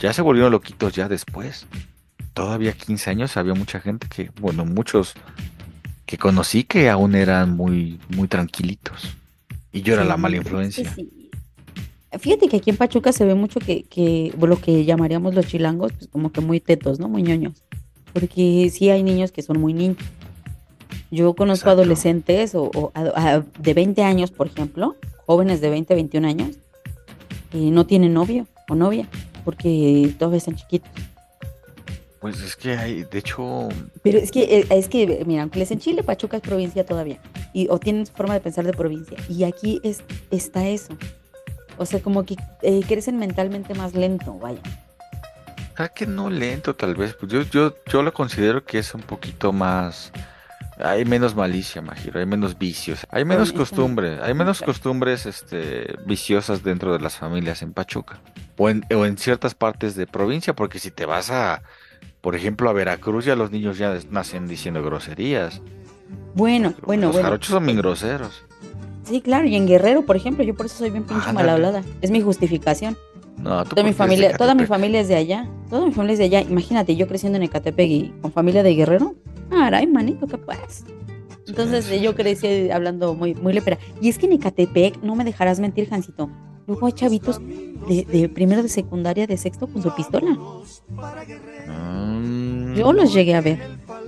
Ya se volvieron loquitos ya después. Todavía 15 años había mucha gente que, bueno, muchos que conocí que aún eran muy, muy tranquilitos. Y yo era la mala influencia. sí. Fíjate que aquí en Pachuca se ve mucho que, que lo que llamaríamos los chilangos, pues como que muy tetos, ¿no? Muy ñoños. Porque sí hay niños que son muy niños. Yo conozco Exacto. adolescentes o, o a- a- de 20 años, por ejemplo, jóvenes de 20, 21 años, y no tienen novio o novia, porque todavía están chiquitos. Pues es que hay, de hecho, Pero es que, eh, es que, mira, aunque les en Chile, Pachuca es provincia todavía. Y, o tienen su forma de pensar de provincia. Y aquí es, está eso. O sea, como que eh, crecen mentalmente más lento, vaya. ¿sabes que no lento tal vez? Pues yo, yo, yo lo considero que es un poquito más, Hay menos malicia, Majiro, hay menos vicios, hay menos costumbres, hay menos costumbres este, viciosas dentro de las familias en Pachuca o en, o en ciertas partes de provincia, porque si te vas a, por ejemplo, a Veracruz, ya los niños ya nacen diciendo groserías. Bueno, bueno, los bueno. jarochos son bien groseros. Sí, claro, y en Guerrero, por ejemplo, yo por eso soy bien pinche mal hablada. Es mi justificación. No, Toda mi de familia, toda mi familia es de allá. Toda mi familia es de allá. Imagínate, yo creciendo en Ecatepec y con familia de Guerrero. Ay, manito, ¿qué pues? Entonces yo crecí hablando muy, muy lepera. Y es que en Ecatepec, no me dejarás mentir, Jancito. Luego hay chavitos de, de primero de secundaria, de sexto, con su pistola. Mm, Yo los llegué a ver.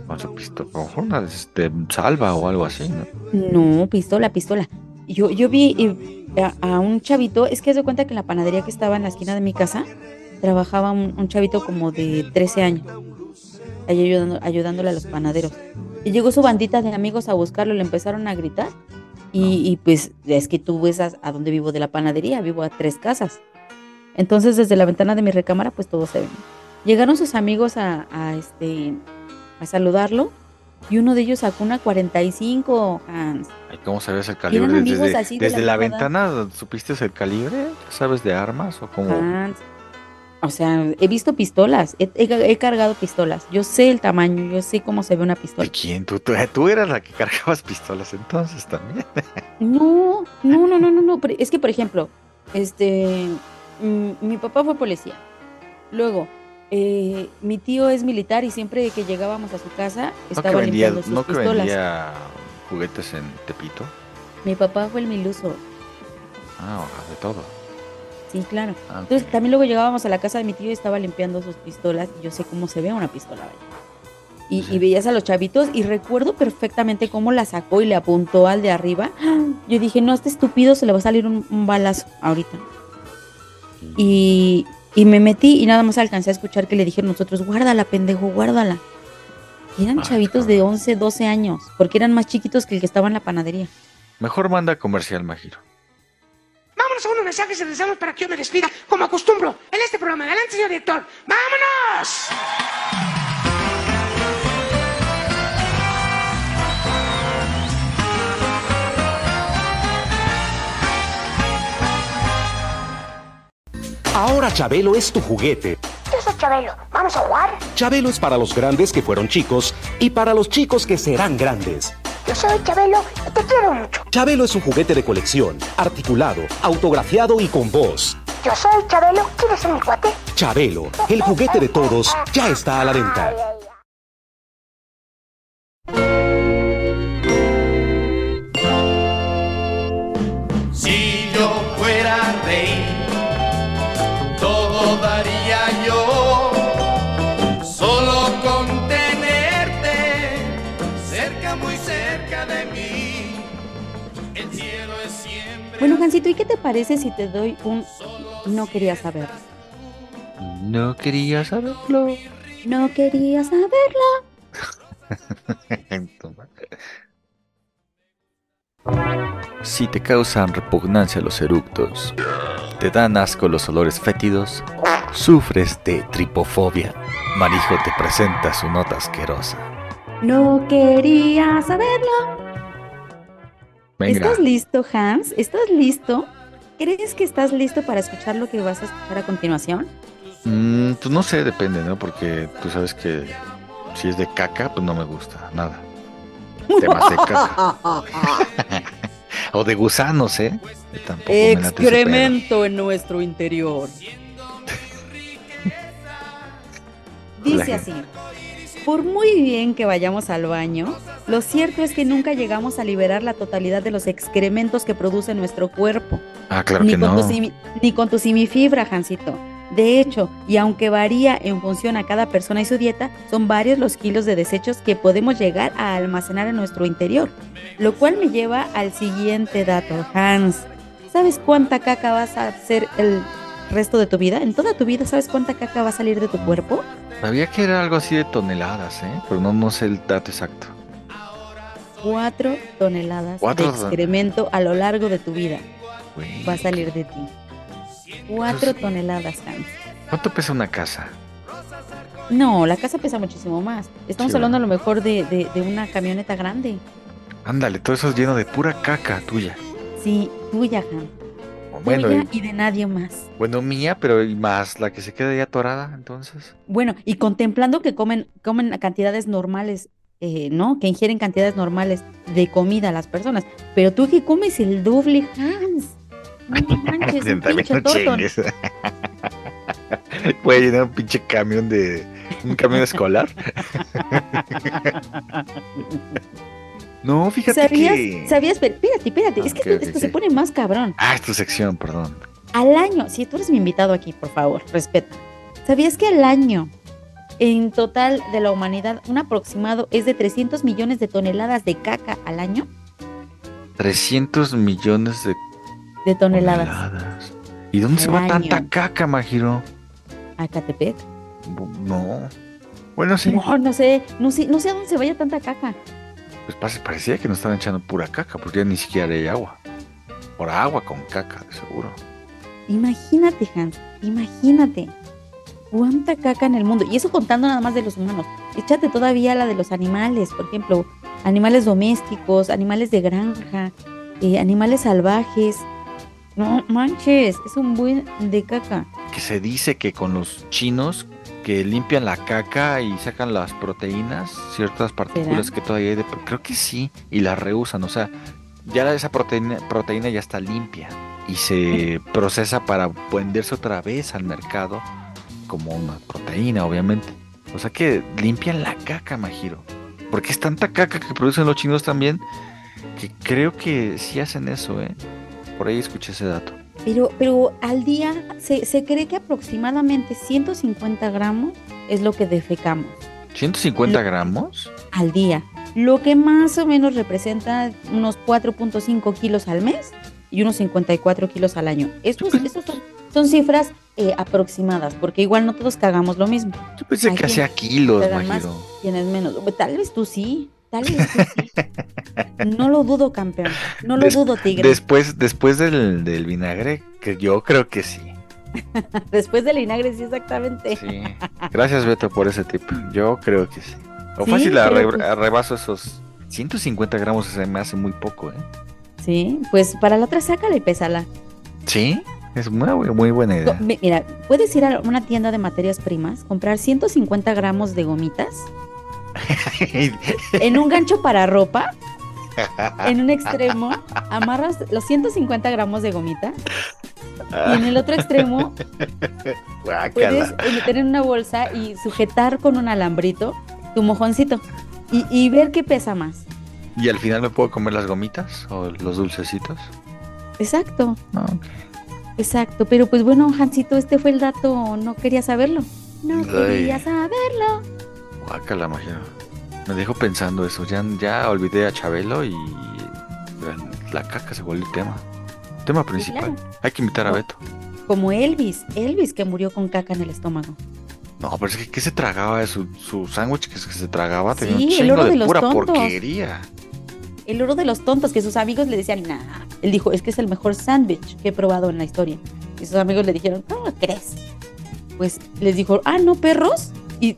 Con su pistola, mejor una este, salva o algo así, ¿no? No, pistola, pistola. Yo, yo vi eh, a, un chavito, es que de cuenta que en la panadería que estaba en la esquina de mi casa, trabajaba un, chavito como de 13 años, ahí ayudando, ayudándole a los panaderos. Y llegó su bandita de amigos a buscarlo, le empezaron a gritar. Y, y, pues es que tú ves a, dónde vivo de la panadería, vivo a tres casas. Entonces desde la ventana de mi recámara pues todo se ve. Llegaron sus amigos a, este, a saludarlo y uno de ellos sacó una 45, Hans. Ay, ¿Cómo sabes el calibre? Desde, así de desde la ventana, ¿supiste el calibre? ¿Sabes de armas o cómo? Hans. O sea, he visto pistolas, he, he- he cargado pistolas. Yo sé el tamaño, yo sé cómo se ve una ¿De pistola. quién? ¿Tú, tú, tú eras la que cargabas pistolas entonces también. No, no, no, no, no, no. Es que, por ejemplo, este, mm, mi papá fue policía. Luego, eh, mi tío es militar y siempre que llegábamos a su casa ¿No que estaba vendía, limpiando sus no que pistolas. vendía juguetes en Tepito? Mi papá fue el miluso. Ah, de todo. Sí, claro. Ah. Entonces, también luego llegábamos a la casa de mi tío y estaba limpiando sus pistolas. Y yo sé cómo se ve una pistola, vaya. Y, Sí. y veías a los chavitos y recuerdo perfectamente cómo la sacó y le apuntó al de arriba. Yo dije, no, este estúpido se le va a salir un, un balazo ahorita. Y, y me metí y nada más alcancé a escuchar que le dijeron nosotros, guárdala, pendejo, guárdala. Y eran Ay, chavitos de 11, 12 años, porque eran más chiquitos que el que estaba en la panadería. Mejor manda comercial, Majiro. Vámonos a unos mensajes y regresamos para que yo me despida, como acostumbro, en este programa. Adelante, señor director. ¡Vámonos! Ahora Chabelo es tu juguete. Yo soy Chabelo. ¿Vamos a jugar? Chabelo es para los grandes que fueron chicos y para los chicos que serán grandes. Yo soy Chabelo y te quiero mucho. Chabelo es un juguete de colección, articulado, autografiado y con voz. Yo soy Chabelo. ¿Quieres ser mi cuate? Chabelo, el juguete de todos, ya está a la venta. Jancito, ¿y qué te parece si te doy un no quería saberlo? No quería saberlo. No quería saberlo. Si te causan repugnancia los eructos, te dan asco los olores fétidos, sufres de tripofobia, Marijo te presenta su nota asquerosa. No quería saberlo. Venga. ¿Estás listo, Hans? ¿Estás listo? ¿Crees que estás listo para escuchar lo que vas a escuchar a continuación? Mm, pues no sé, depende, ¿no? Porque tú sabes que si es de caca, pues no me gusta, nada. Temas de caca. o de gusanos, ¿eh? Tampoco me. Excremento en nuestro interior. Dice así. Por muy bien que vayamos al baño, lo cierto es que nunca llegamos a liberar la totalidad de los excrementos que produce nuestro cuerpo. Ah, claro ni, que con no. tu ni con tu simifibra, Jancito. De hecho, y aunque varía en función a cada persona y su dieta, son varios los kilos de desechos que podemos llegar a almacenar en nuestro interior. Lo cual me lleva al siguiente dato, Hans. ¿Sabes cuánta caca vas a hacer el resto de tu vida? En toda tu vida, ¿sabes cuánta caca va a salir de tu cuerpo? Sabía que era algo así de toneladas, ¿eh? Pero no, no sé el dato exacto. Cuatro toneladas Cuatro de excremento a lo largo de tu vida va a salir de ti. Cuatro toneladas, Hans. ¿Cuánto pesa una casa? No, la casa pesa muchísimo más. Estamos Sí, hablando a lo mejor de, de- de una camioneta grande. Ándale, todo eso es lleno de pura caca tuya. Sí, tuya, Han. Bueno, tuya y- y de nadie más. bueno, mía, pero y más la que se queda ya atorada, entonces. Bueno, y contemplando que comen, comen cantidades normales, eh, ¿no? Que ingieren cantidades normales de comida a las personas. Pero tú que comes el doble, Hans. No manches, un pinche chingues. Puede llenar un pinche camión de. Un camión escolar. no, fíjate ¿Sabías? que. ¿Sabías? Espérate, espérate. es que Ok, esto, se pone más cabrón. Ah, es tu sección, perdón. Al año, si tú eres mi invitado aquí, por favor, respeta. ¿Sabías que al año, en total de la humanidad, un aproximado es de 300 millones de toneladas de caca al año? 300 millones de De toneladas. toneladas. ¿Y dónde se va año. tanta caca, Majiro? A Catepec. No. Bueno, sí. No, no sé, no sé, no sé a dónde se vaya tanta caca. Pues pare- parecía que nos estaban echando pura caca, porque ya ni siquiera hay agua. Por agua con caca, de seguro. Imagínate, Hans, imagínate. Cuánta caca en el mundo. Y eso contando nada más de los humanos. Échate todavía la de los animales, por ejemplo, animales domésticos, animales de granja, eh, animales salvajes. No manches, es un buen de caca. Que se dice que con los chinos que limpian la caca y sacan las proteínas, ciertas partículas ¿Será? que todavía hay de... Creo que sí, y las reusan, o sea, ya esa proteína, proteína ya está limpia y se procesa para venderse otra vez al mercado como una proteína, obviamente. O sea que limpian la caca, Majiro. Porque es tanta caca que producen los chinos también que creo que sí hacen eso, ¿eh? Por ahí escuché ese dato. Pero, pero al día se, se cree que aproximadamente 150 gramos es lo que defecamos ¿150 gramos? al día. Lo que más o menos representa unos 4.5 kilos al mes y unos 54 kilos al año. Estos, estos son, son cifras eh, aproximadas, porque igual no todos cagamos lo mismo. Yo pensé Hay que hacía kilos, más, Majiro. Tienes menos. Tal vez tú sí, No lo dudo, campeón. No lo Des- dudo, tigre. Después, después del, del vinagre, que yo creo que sí. Después del vinagre, sí, exactamente. Sí. Gracias, Beto, por ese tip. Yo creo que sí. O Sí, fácil arre- pues- arrebaso esos 150 gramos, se me hace muy poco, ¿eh? Sí, pues para la otra sácala y pésala. Sí, es muy, muy buena idea. mi- Mira, puedes ir a una tienda de materias primas, comprar 150 gramos de gomitas en un gancho para ropa, en un extremo, amarras los 150 gramos de gomita y en el otro extremo puedes Guácala. meter en una bolsa y sujetar con un alambrito tu mojoncito y, y ver qué pesa más. ¿Y al final me puedo comer las gomitas o los dulcecitos? Exacto, No, ok. exacto. Pero pues bueno, Hansito, este fue el dato, no quería saberlo. No Ay. quería saberlo. Guácala, imagino. Me dejó pensando eso. Ya, ya olvidé a Chabelo y la caca se volvió el tema. Tema principal. claro. Hay que invitar a. Beto. Como Elvis, Elvis que murió con caca en el estómago. No, pero es que ¿qué se tragaba de su, su sándwich que se, tragaba? Tenía Sí, un el chingo oro de, de los pura tontos. porquería. El oro de los tontos que sus amigos le decían, nah. Él dijo, es que es el mejor sándwich que he probado en la historia. Y sus amigos le dijeron, ¿cómo crees? Pues les dijo, ah, no, perros. Y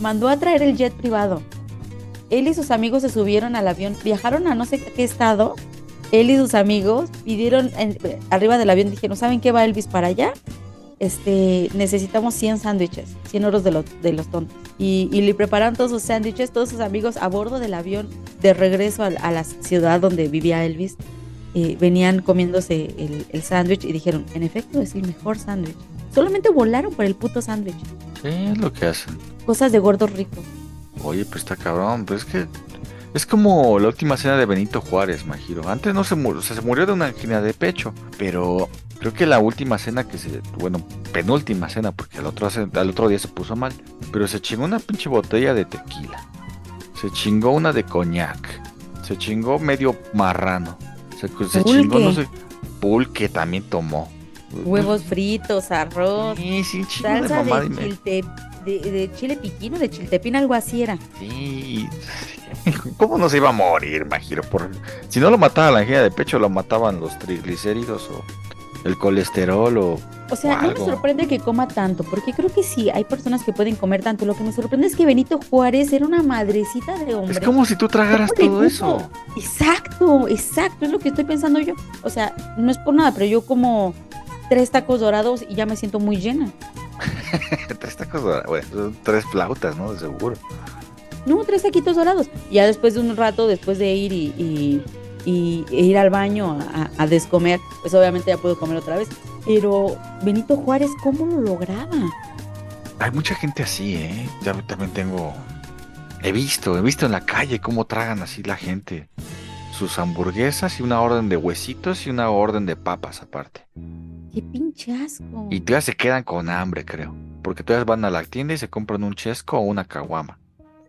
mandó a traer el jet privado. Él y sus amigos se subieron al avión, viajaron a no sé qué estado. Él y sus amigos pidieron en- arriba del avión, dijeron, ¿saben qué va Elvis para allá? Este, necesitamos 100 sándwiches, 100 euros de, los de los tontos. Y, y le prepararon todos sus sándwiches, todos sus amigos a bordo del avión de regreso a, a la ciudad donde vivía Elvis. eh, venían comiéndose el, el sándwich y dijeron, en efecto, es el mejor sándwich. Solamente volaron por el puto sándwich. Sí, es lo que hacen. Cosas de gordos ricos. Oye, pues está cabrón. Pues es que es como la última cena de Benito Juárez, Majiro. Antes no se murió, o sea, se murió de una angina de pecho, pero creo que la última cena que se, bueno, penúltima cena, porque al otro, al otro día se puso mal, pero se chingó una pinche botella de tequila. Se chingó una de coñac. Se chingó medio marrano. Se, se chingó, no sé, pulque también tomó. Huevos fritos, arroz, Sí, sí, de salsa de, me- chilte, de, de chile piquino, de chiltepín, algo así era. Sí. ¿Cómo no se iba a morir, Majiro? Por... Si no lo mataba la angina de pecho, lo mataban los triglicéridos o el colesterol o O sea, no me sorprende que coma tanto, porque creo que sí, hay personas que pueden comer tanto. Lo que me sorprende es que Benito Juárez era una madrecita de hombre. Es como si tú tragaras ¿Cómo le todo eso. Exacto, exacto, es lo que estoy pensando yo. O sea, no es por nada, pero yo como tres tacos dorados y ya me siento muy llena. tres tacos dorados, bueno, son tres flautas, ¿no? De seguro. No, tres taquitos dorados. Ya después de un rato, después de ir y, y- y- e ir al baño a, a descomer, pues obviamente ya puedo comer otra vez. Pero Benito Juárez, ¿cómo lo lograba? Hay mucha gente así, ¿eh? Ya también tengo... He visto, he visto en la calle cómo tragan así la gente. Sus hamburguesas y una orden de huesitos y una orden de papas aparte. Qué pinche asco. Y todavía se quedan con hambre, creo. Porque todavía van a la tienda y se compran un chesco o una caguama.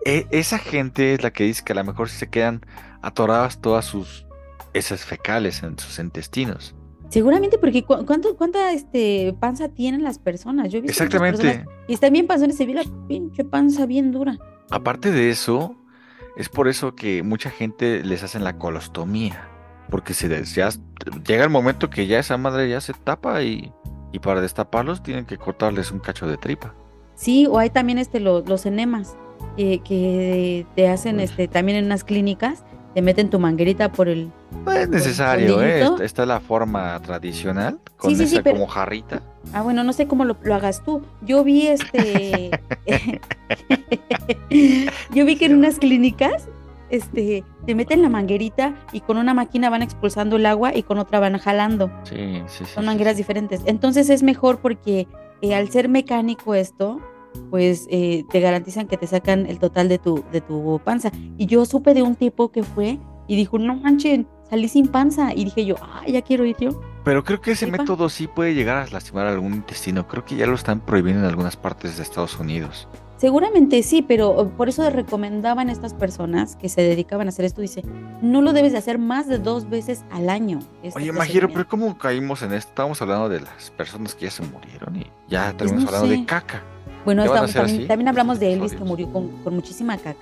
E- esa gente es la que dice que a lo mejor se quedan atoradas todas sus esas fecales en sus intestinos. Seguramente porque cu- ¿cuánto, cuánta este, panza tienen las personas. Yo he visto Exactamente. personas Y están bien panzones, se ve la pinche panza bien dura. Aparte de eso, es por eso que mucha gente les hacen la colostomía. Porque se des- ya llega el momento que ya esa madre ya se tapa y, y para destaparlos tienen que cortarles un cacho de tripa. Sí, o hay también este lo- los enemas que, que te hacen este también en unas clínicas, te meten tu manguerita por el No es necesario, ¿eh? Esta, esta es la forma tradicional, con Sí, sí, sí, esa pero- como jarrita. Ah, bueno, no sé cómo lo, lo hagas tú. Yo vi este. yo vi que en unas clínicas, este, te meten la manguerita y con una máquina van expulsando el agua y con otra van jalando. Sí, sí, sí. Son mangueras diferentes. Entonces es mejor porque eh, al ser mecánico esto, pues eh, te garantizan que te sacan el total de tu, de tu panza. Y yo supe de un tipo que fue y dijo, no manchen, salí sin panza. Y dije yo, ah, ya quiero ir yo. Pero creo que ese método sí puede llegar a lastimar algún intestino. Creo que ya lo están prohibiendo en algunas partes de Estados Unidos. Seguramente sí, pero oh, por eso recomendaban a estas personas que se dedicaban a hacer esto, dice, no lo debes de hacer más de dos veces al año. este Oye, procedimiento". pero ¿cómo caímos en esto? Estábamos hablando de las personas que ya se murieron y ya Pues terminamos no hablando sé. de caca. Bueno, ¿Ya van a estamos- ser también, también hablamos de Elvis que murió con, con muchísima caca.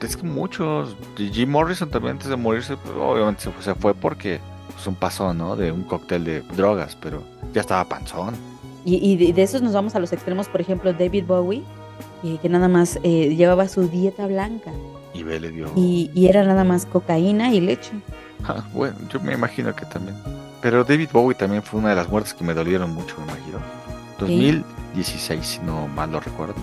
Es que muchos. Jim Morrison también antes de morirse, pues, obviamente se fue, porque pues, un pasón, ¿no? De un cóctel de drogas, pero ya estaba panzón. Y, y de, de esos nos vamos a los extremos, por ejemplo, David Bowie, que, que nada más eh, llevaba su dieta blanca Y B le dio. y, y era nada más cocaína y leche. Ah, bueno, yo me imagino que también. Pero David Bowie también fue una de las muertes que me dolieron mucho, me imagino. 2016, si no mal lo recuerdo.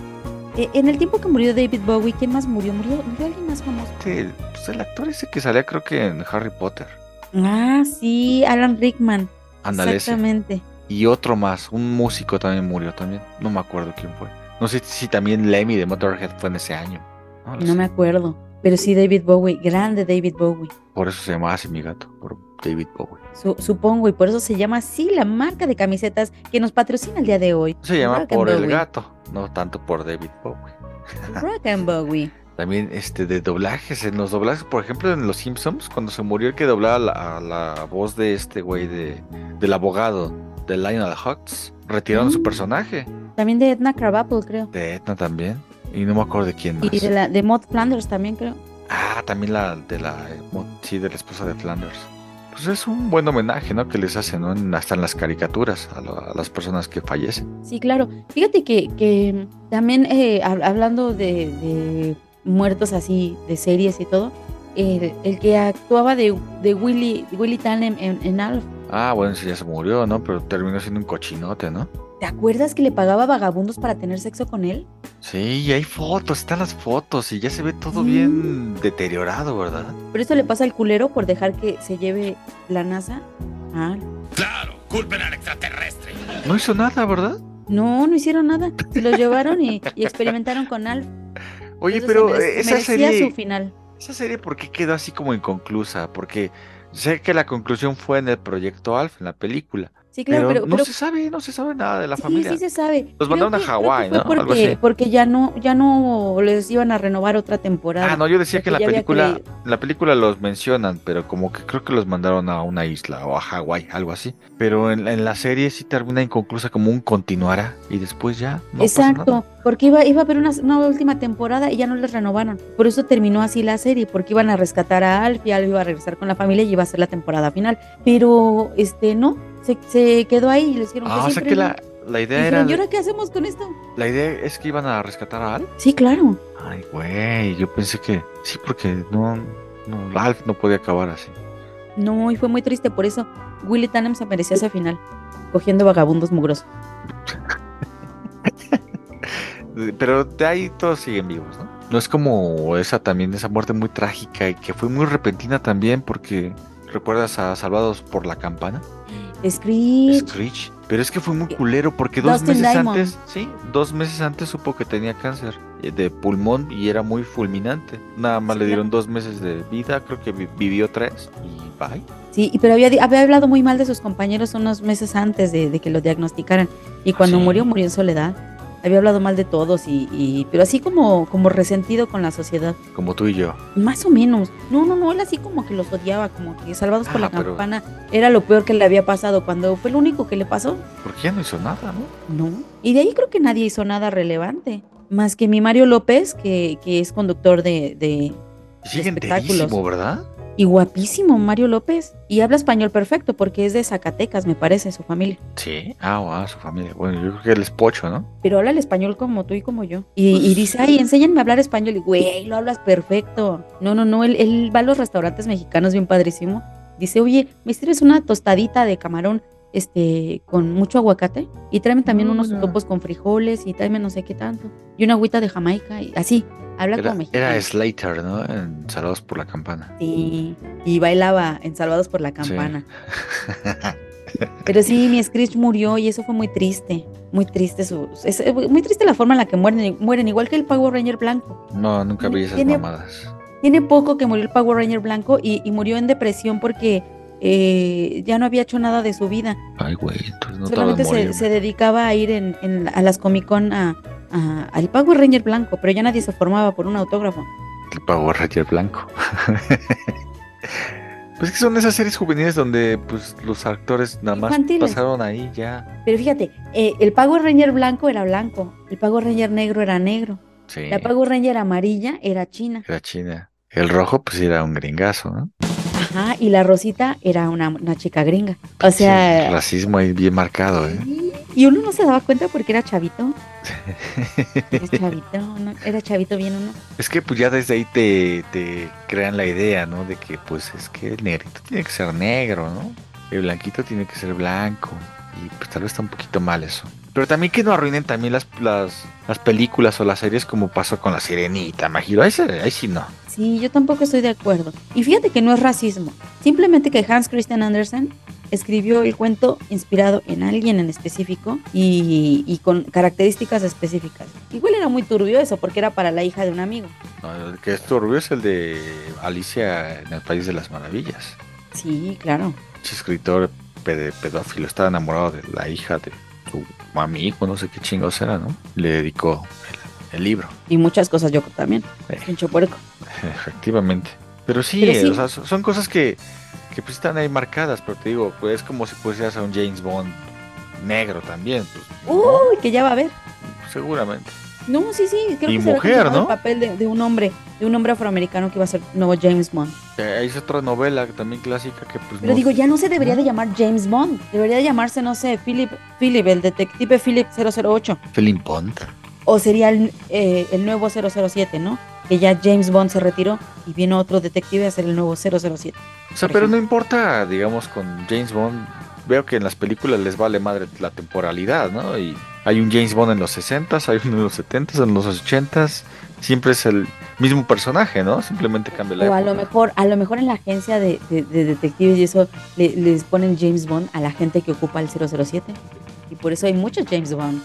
Eh, en el tiempo que murió David Bowie, ¿quién más murió? ¿Murió, murió alguien más famoso? Este, pues el actor ese que salía creo que en Harry Potter. Ah, sí, Alan Rickman. Exactamente. Y otro más, un músico también murió también. No me acuerdo quién fue. No sé si también Lemmy de Motorhead fue en ese año. No me acuerdo. Pero sí, David Bowie, grande David Bowie. Por eso se llamaba así mi gato, por David Bowie. Su- supongo, y por eso se llama así la marca de camisetas que nos patrocina el día de hoy. Se llama Rock por el gato, no tanto por David Bowie. Rock and Bowie. También este de doblajes, en los doblajes, por ejemplo, en Los Simpsons, cuando se murió el que doblaba la, a la voz de este güey de, del abogado, de Lionel Hutz, retiraron su Mm. personaje. También de Edna Krabappel, creo. De Etna también. Y no me acuerdo de quién más. Y de, la, de Maud Flanders también, creo. Ah, también la de la sí, de la esposa de Flanders. Pues es un buen homenaje, ¿no? Que les hacen, ¿no? Hasta en las caricaturas a, lo- a las personas que fallecen. Sí, claro. Fíjate que, que también eh, hab- hablando de, de muertos así, de series y todo, el, el que actuaba de, de Willy, Willy Tannen en, en Alf, Ah, bueno, sí, ya se murió, ¿no? Pero terminó siendo un cochinote, ¿no? ¿Te acuerdas que le pagaba vagabundos para tener sexo con él? Sí, y hay fotos, están las fotos y ya se ve todo bien deteriorado, ¿verdad? Pero eso le pasa al culero por dejar que se lleve la NASA. Ah, Claro, culpen al extraterrestre. No hizo nada, ¿verdad? no, no hicieron nada. Se los llevaron y, y experimentaron con Alf. Oye, Entonces pero se eh, esa serie, su final. esa serie, ¿por qué quedó así como inconclusa? Porque sé que la conclusión fue en el proyecto Alf, en la película. Sí, claro, pero, pero, no pero se sabe, no se sabe nada de la sí, familia. sí se sabe. Los mandaron a que- Hawái, ¿no? Algo Porque, así. porque ya no, ya no les iban a renovar otra temporada. Ah, no, yo decía que la película, la película los mencionan, pero como que creo que los mandaron a una isla o a Hawái, algo así. Pero en, en la serie sí termina inconclusa como un continuará y después ya no pasa Exacto, nada. porque iba, iba a haber una, una última temporada y ya no les renovaron. Por eso terminó así la serie, porque iban a rescatar a Alf y Alf iba a regresar con la familia y iba a ser la temporada final. Pero este no, se, se quedó ahí y les dijeron Ah, o que sea que la, la idea Dijeron, era. ¿y ahora qué hacemos con esto? La idea es que iban a rescatar a Al. Sí, claro. Ay, güey, yo pensé que. Sí, porque no. no Ralph no podía acabar así. No, y fue muy triste, por eso Willy Tannen se merecía ese final, cogiendo vagabundos mugrosos. Pero de ahí todos siguen vivos, ¿no? No es como esa también, esa muerte muy trágica y que fue muy repentina también porque. ¿Recuerdas a Salvados por la Campana? Screech. Screech. Pero es que fue muy culero porque dos Dustin meses Diamond. antes, sí, dos meses antes supo que tenía cáncer eh, de pulmón y era muy fulminante. Nada más Sí, le dieron dos meses de vida, creo que vi- vivió tres y bye. Sí, pero había, había hablado muy mal de sus compañeros unos meses antes de, de que lo diagnosticaran. Y cuando sí? murió, murió en soledad. Había hablado mal de todos, y, y- pero así como, como resentido con la sociedad. Como tú y yo. Más o menos. No, no, no, él así como que los odiaba, como que Salvados por Ah, la pero- Campana era lo peor que le había pasado, cuando fue lo único que le pasó. Porque ya no hizo nada, ¿no? No. Y de ahí creo que nadie hizo nada relevante. Más que mi Mario López, que, que es conductor de, de, sigue espectáculos. ¿verdad? Y guapísimo Mario López. Y habla español perfecto porque es de Zacatecas, me parece, su familia. Sí. Ah, wow, su familia. Bueno, yo creo que él es pocho, ¿no? Pero habla el español como tú y como yo. Y, y dice, ay, enséñenme a hablar español. Y güey, lo hablas perfecto. No, no, no, él, él va a los restaurantes mexicanos bien padrísimo. Dice, oye, ¿me sirves una tostadita de camarón este, con mucho aguacate? Y tráeme también No, unos no. topos con frijoles y tráeme no sé qué tanto. Y una agüita de Jamaica. Y así, habla Era, como mexicano. era Slater, ¿no? En Salvados por la Campana. Sí, y bailaba en Salvados por la Campana. Pero sí, mi Screech murió y eso fue muy triste. Muy triste su, es eh, muy triste la forma en la que mueren, mueren igual que el Power Ranger blanco. No, nunca vi esas Tiene- mamadas. Tiene poco que murió el Power Ranger blanco y, y murió en depresión porque eh, ya no había hecho nada de su vida. Ay, güey, entonces no Solamente en se, dedicaba a ir en, en- a las Comic Con a, a- al Power Ranger blanco, pero ya nadie se formaba por un autógrafo. El Power Ranger blanco. pues que son esas series juveniles donde pues los actores nada más Infantiles. pasaron ahí ya. Pero fíjate, eh, el Power Ranger blanco era blanco, el Power Ranger negro era negro, Sí. la Power Ranger amarilla era china. Era China. El rojo pues era un gringazo, ¿no? Ajá, y la rosita era una, una chica gringa. O sea, Sí, racismo ahí bien marcado, ¿eh? y uno no se daba cuenta porque era chavito. Era chavito, ¿no? Era chavito bien uno. Es que pues ya desde ahí te, te crean la idea, ¿no? De que pues es que el negrito tiene que ser negro, ¿no? El blanquito tiene que ser blanco. Y pues tal vez está un poquito mal eso. Pero también que no arruinen también las, las, las películas o las series como pasó con la sirenita, Magiro. Ahí, ahí sí no. Sí, yo tampoco estoy de acuerdo. Y fíjate que no es racismo. Simplemente que Hans Christian Andersen escribió el cuento inspirado en alguien en específico y, y con características específicas. Igual era muy turbio eso porque era para la hija de un amigo. No, El que es turbio es el de Alicia en el País de las Maravillas. Sí, claro. Ese escritor pedófilo estaba enamorado de la hija de su amigo, no sé qué chingos era, ¿no? Le dedicó el, el libro, Y muchas cosas yo también. Eh. Pincho puerco. efectivamente. Pero sí, Pero sí. o sea, son son cosas que, que pues están ahí marcadas, pero te digo, pues es como si pusieras a un James Bond negro también, pues Uy, que ya va a haber. seguramente. No, sí, sí, creo Y que mujer, ¿no? el papel de, de un hombre, de un hombre afroamericano que iba a ser nuevo James Bond. Eh, Hay otra novela también clásica que pues Pero no- digo, ya no se debería de llamar James Bond, debería de llamarse, no sé, Philip, Philip, el detective Philip 008, Philip Bond. o sería el, eh, el nuevo 007, ¿no? Que ya James Bond se retiró y vino otro detective a ser el nuevo 007. O sea, pero no importa, digamos, con James Bond. Veo que en las películas les vale madre la temporalidad, ¿no? Y hay un James Bond en los 60s, hay uno en los 70s, en los 80s. Siempre es el mismo personaje, ¿no? Simplemente cambia la O a lo mejor, a lo mejor en la agencia de, de- de detectives y eso le- les ponen James Bond a la gente que ocupa el 007. Y por eso hay muchos James Bond.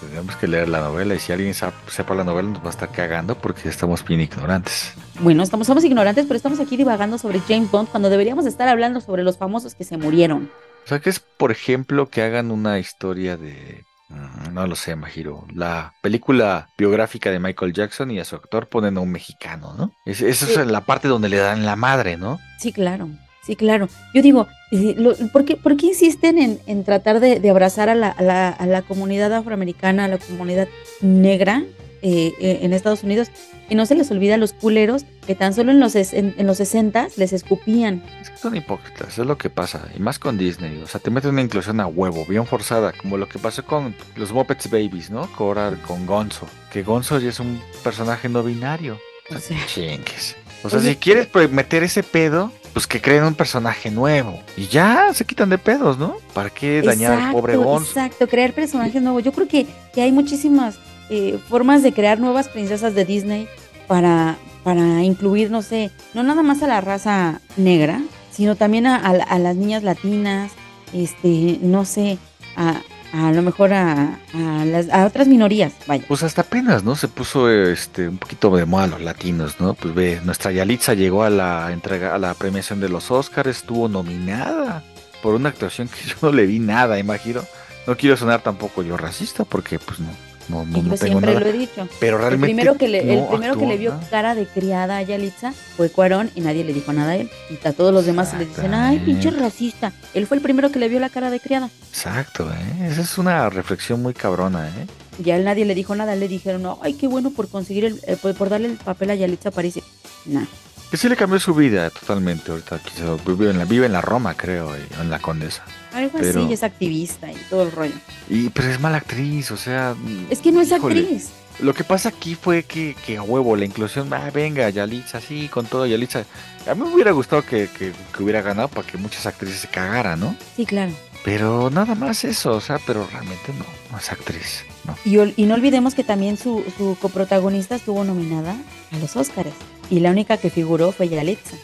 Tenemos que leer la novela y si alguien sepa la novela nos va a estar cagando porque estamos bien ignorantes. Bueno, estamos, somos ignorantes, pero estamos aquí divagando sobre James Bond cuando deberíamos estar hablando sobre los famosos que se murieron. O sea, que es, por ejemplo, que hagan una historia de... mm, No lo sé, Majiro. La película biográfica de Michael Jackson y a su actor ponen a un mexicano, ¿no? Es, esa Sí. es la parte donde le dan la madre, ¿no? Sí, claro, sí, claro. Yo digo, eh, ¿por, qué, por qué insisten en, en tratar de, de abrazar a la, a, la, a la comunidad afroamericana, a la comunidad negra, eh, eh, en Estados Unidos y no se les olvida a los culeros que tan solo en los, en, en los 60 les escupían. Es que son hipócritas, es lo que pasa. Y más con Disney. O sea, te meten una inclusión a huevo, bien forzada. Como lo que pasó con los Muppets Babies, ¿no? Ahora con Gonzo. Que Gonzo ya es un personaje no binario. O sea, Chingues. O sea, Oye, si quieres pues, meter ese pedo, pues que creen un personaje nuevo. Y ya se quitan de pedos, ¿no? ¿Para qué dañar al pobre Exacto, Gonzo? Exacto, crear personajes nuevos. Yo creo que, que hay muchísimas eh, formas de crear nuevas princesas de Disney para, para incluir, no sé, no nada más a la raza negra, sino también a, a- a las niñas latinas, este, no sé, a, a lo mejor a, a las, a otras minorías, vaya. Pues hasta apenas, ¿no? Se puso este un poquito de moda los latinos, ¿no? Pues ve, nuestra Yalitza llegó a la entrega, a la premiación de los Oscars, estuvo nominada por una actuación que yo no le vi nada, imagino. No quiero sonar tampoco yo racista, porque pues no, no, no, Y no yo tengo siempre nada. lo he dicho. Pero El realmente primero que le, el primero que le vio cara de criada a Yalitza fue Cuarón y nadie le dijo nada a él. Y a todos los demás le dicen, ay, pinche racista. Él fue el primero que le vio la cara de criada. Exacto, ¿eh? Esa es una reflexión muy cabrona, ¿eh? Ya a él nadie le dijo nada, le dijeron, no, ay, qué bueno por conseguir el, eh, por, por darle el papel a Yalitza Aparicio. Nah. Que sí le cambió su vida totalmente ahorita. vive en la, vive en la Roma, creo, en la Condesa. Algo Pero- así, es activista y todo el rollo. Y, pero es mala actriz, o sea... Es que no es híjole. actriz. Lo que pasa aquí fue que, que a huevo la inclusión, ah, venga, Yalitza, sí, con todo Yalitza. A mí me hubiera gustado que, que- que hubiera ganado para que muchas actrices se cagaran, ¿no? Sí, claro. Pero nada más eso, o sea, pero realmente no, no es actriz, ¿no? Y no olvidemos que también su, su coprotagonista estuvo nominada a los Óscares. Y la única que figuró fue Yalitza.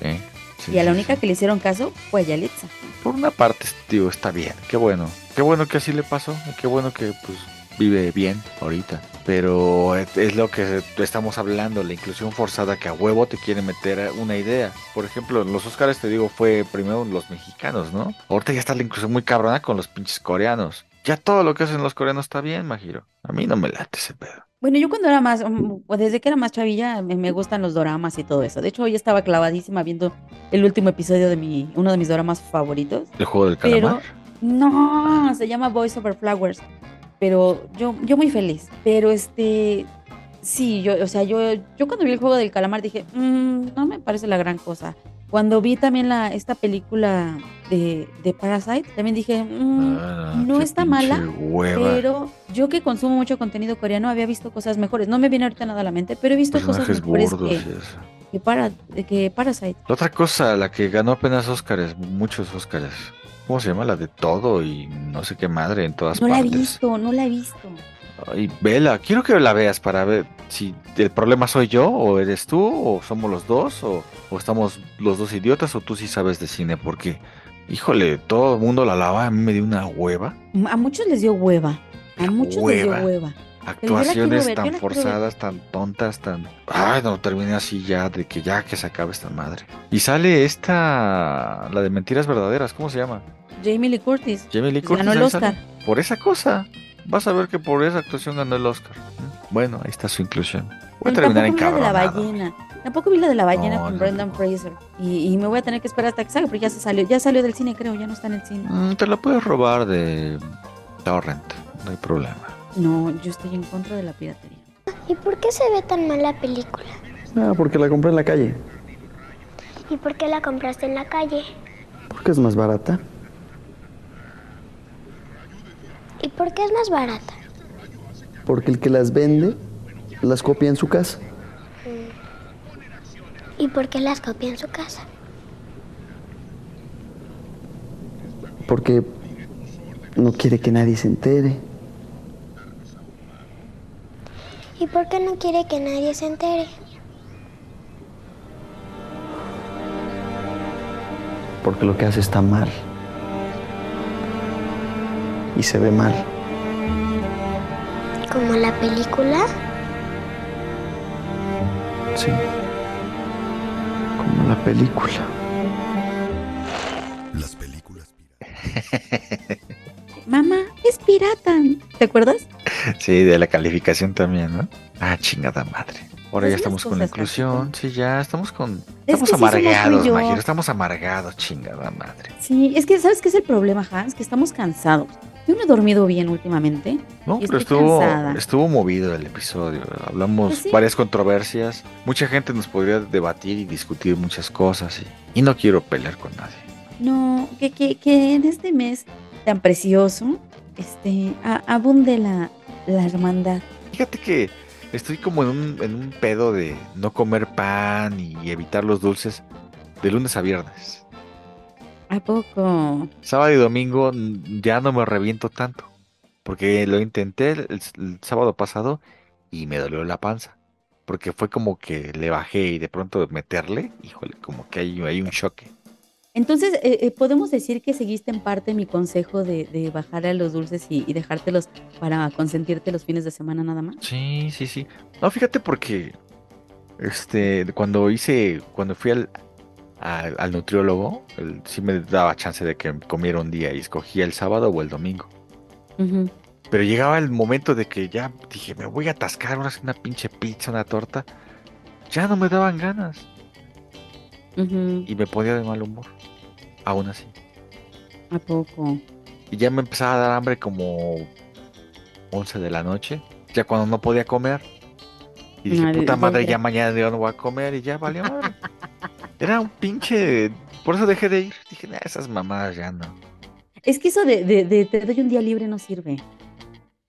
Sí. sí, y a la única que le hicieron caso fue a Yalitza. Por una parte, digo, está bien, qué bueno. Qué bueno que así le pasó, qué bueno que pues vive bien ahorita. Pero es, lo que estamos hablando, la inclusión forzada que a huevo te quiere meter una idea. Por ejemplo, los Oscars te digo fue primero los mexicanos, ¿no? Ahorita ya está la inclusión muy cabrona con los pinches coreanos. Ya todo lo que hacen los coreanos está bien, Majiro. A mí no me late ese pedo. Bueno, yo cuando era más, mm, desde que era más chavilla, me, me gustan los doramas y todo eso. De hecho, hoy estaba clavadísima viendo el último episodio de mi, uno de mis doramas favoritos. El juego del Pero, calamar. no, se llama Voice Over Flowers. Pero yo, yo muy feliz. Pero este, sí, yo, o sea, yo, yo cuando vi el juego del calamar dije, "Mm, no me parece la gran cosa. Cuando vi también la, esta película de, de Parasite, también dije, "Mm, Ah, no está mala, hueva. pero yo que consumo mucho contenido coreano había visto cosas mejores. No me viene ahorita nada a la mente, pero he visto cosas mejores burdos que, para, que Parasite. La otra cosa, la que ganó apenas Óscares, muchos Óscares. ¿Cómo se llama? La de todo y no sé qué madre en todas No la he partes. visto, no la he visto. Ay, vela, quiero que la veas para ver si el problema soy yo o eres tú o somos los dos o, o estamos los dos idiotas o tú sí sabes de cine porque, híjole, todo el mundo la lava, a mí me dio una hueva. A muchos les dio hueva. A muchos les dio Hueva. Actuaciones ver, tan forzadas, tan tontas, tan... Ay, no, terminé así ya, de que ya que se acabe esta madre. Y sale esta, la de mentiras verdaderas, ¿cómo se llama? Jamie Lee Curtis. Jamie Lee pues, Curtis. ganó el Oscar. sale. Por esa cosa. Vas a ver que por esa actuación ganó el Oscar. Bueno, ahí está su inclusión. Voy a terminar la de la ballena. Tampoco vi la de la ballena No, con no, Brendan Fraser. Y, y me voy a tener que esperar hasta que salga, porque ya se salió. Ya salió del cine, creo. Ya no está en el cine. Mm, Te la puedes robar de Torrent. No hay problema. No, yo estoy en contra de la piratería. ¿Y por qué se ve tan mal la película? Ah, porque la compré en la calle. ¿Y por qué la compraste en la calle? Porque es más barata. ¿Y por qué es más barata? Porque el que las vende las copia en su casa. ¿Y por qué las copia en su casa? Porque no quiere que nadie se entere. ¿Y por qué no quiere que nadie se entere? Porque lo que hace está mal. Y se ve mal. ¿Como la película? Sí. Como la película. Mamá, es pirata. ¿Te acuerdas? Sí, de la calificación también, ¿no? Ah, chingada madre. Ahora Pues ya estamos con la inclusión. Sí, ya estamos con. Es Estamos que sí amargados. Majiro. Estamos amargados, chingada madre. Sí, es que, ¿sabes qué es el problema, Hans? Que estamos cansados. Yo no he dormido bien últimamente. No, pero estuvo, cansada. estuvo movido el episodio. Hablamos Pues sí. varias controversias. Mucha gente nos podría debatir y discutir muchas cosas. Y, y no quiero pelear con nadie. No, que, que, que en este mes tan precioso, este, a- abunde la, la hermandad. Fíjate que estoy como en un, en un pedo de no comer pan y evitar los dulces de lunes a viernes. ¿A poco? Sábado y domingo ya no me reviento tanto. Porque lo intenté el, el sábado pasado y me dolió la panza. Porque fue como que le bajé y de pronto meterle, híjole, como que hay, hay un choque. Entonces, eh, eh, podemos decir que seguiste en parte mi consejo de, de bajar a los dulces y, y dejártelos para consentirte los fines de semana nada más. Sí, sí, sí. No, fíjate porque este cuando hice, cuando fui al, al, al nutriólogo, él sí me daba chance de que comiera un día y escogía el sábado o el domingo. Pero llegaba el momento de que ya dije, me voy a atascar ahora una pinche pizza, una torta. Ya no me daban ganas y me ponía de mal humor. Aún así. ¿A poco? Y ya me empezaba a dar hambre como 11 de la noche, ya cuando no podía comer. Y dije, puta madre, ya mañana yo no voy a comer y ya valió madre. Era un pinche... Por eso dejé de ir. Dije, "Nah, esas mamadas ya no. Es que eso de, de- de te doy un día libre no sirve.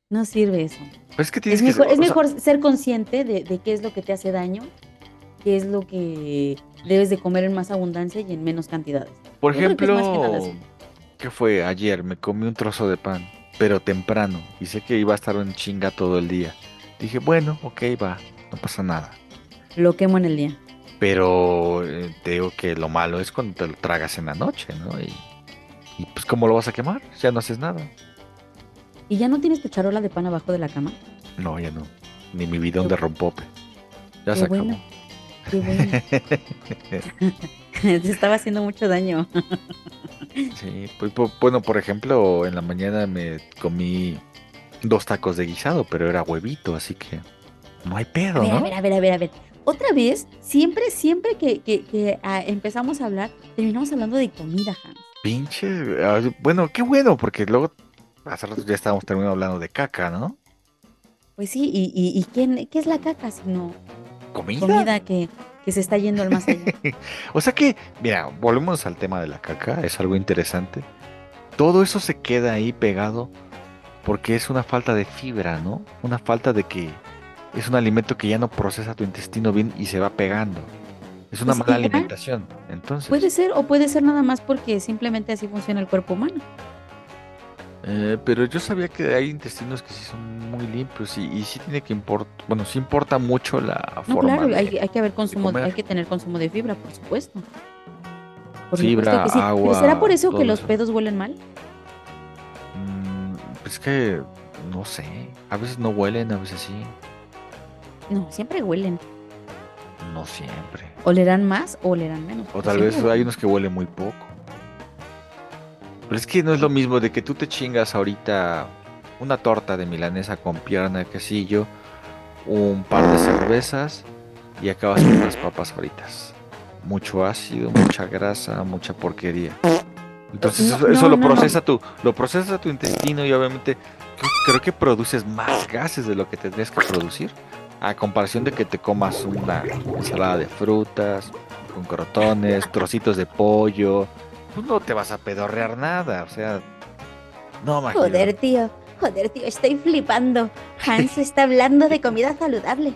No sirve eso. Pero es que tienes Es que... mejor, es sea, mejor ser consciente de, de qué es lo que te hace daño, qué es lo que debes de comer en más abundancia y en menos cantidades. por Yo que que ejemplo. ¿qué fue? Ayer me comí un trozo de pan, pero temprano. Y sé que iba a estar en chinga todo el día. Dije, bueno, ok, va, no pasa nada. Lo quemo en el día. Pero eh, te digo que lo malo es cuando te lo tragas en la noche, ¿no? Y, y pues ¿cómo lo vas a quemar? Ya no haces nada. ¿Y ya no tienes tu charola de pan abajo de la cama? No, ya no. Ni mi bidón de rompope. Ya se Qué bueno. acabó. Qué bueno. Te estaba haciendo mucho daño. Sí, pues bueno, por ejemplo, en la mañana me comí dos tacos de guisado, pero era huevito, así que no hay pedo, a ¿no? ver, a ver, a ver, a ver. Otra vez, siempre, siempre que, que- que, ah, empezamos a hablar, terminamos hablando de comida, Hans. Pinche, bueno, qué bueno, porque luego hace rato ya estábamos terminando hablando de caca, ¿no? Pues sí, y, y, y ¿qué, qué es la caca sino ¿Comida? comida que, que se está yendo al más allá? O sea que, mira, volvemos al tema de la caca, es algo interesante. Todo eso se queda ahí pegado porque es una falta de fibra, ¿no? Una falta de que es un alimento que ya no procesa tu intestino bien y se va pegando. Es una Pues mala alimentación. Entonces, Puede ser, o puede ser nada más porque simplemente así funciona el cuerpo humano. eh, pero yo sabía que hay intestinos que sí son muy limpios y, y sí tiene que importar, bueno, sí importa mucho la No, forma claro, de- hay, hay que haber consumo, comer. hay que tener consumo de fibra, por supuesto. Por Fibra, supuesto que sí. agua, Pero ¿será por eso que los eso. pedos huelen mal? Mm, pues que, no sé, a veces no huelen, a veces sí, No, siempre huelen. no siempre. Olerán más o olerán menos. O tal siempre vez hay unos que huelen muy poco. Pero es que no es lo mismo de que tú te chingas ahorita una torta de milanesa con pierna de quesillo, un par de cervezas y acabas con unas papas fritas. Mucho ácido, mucha grasa, mucha porquería. Entonces No, eso, eso no, lo no, procesa tu, lo procesa tu intestino y obviamente creo que produces más gases de lo que tendrías que producir. A comparación de que te comas una ensalada de frutas, con crotones, trocitos de pollo, pues no te vas a pedorrear nada, o sea, no imagino. Joder, tío. Joder, tío, estoy flipando. Hans está hablando de comida saludable.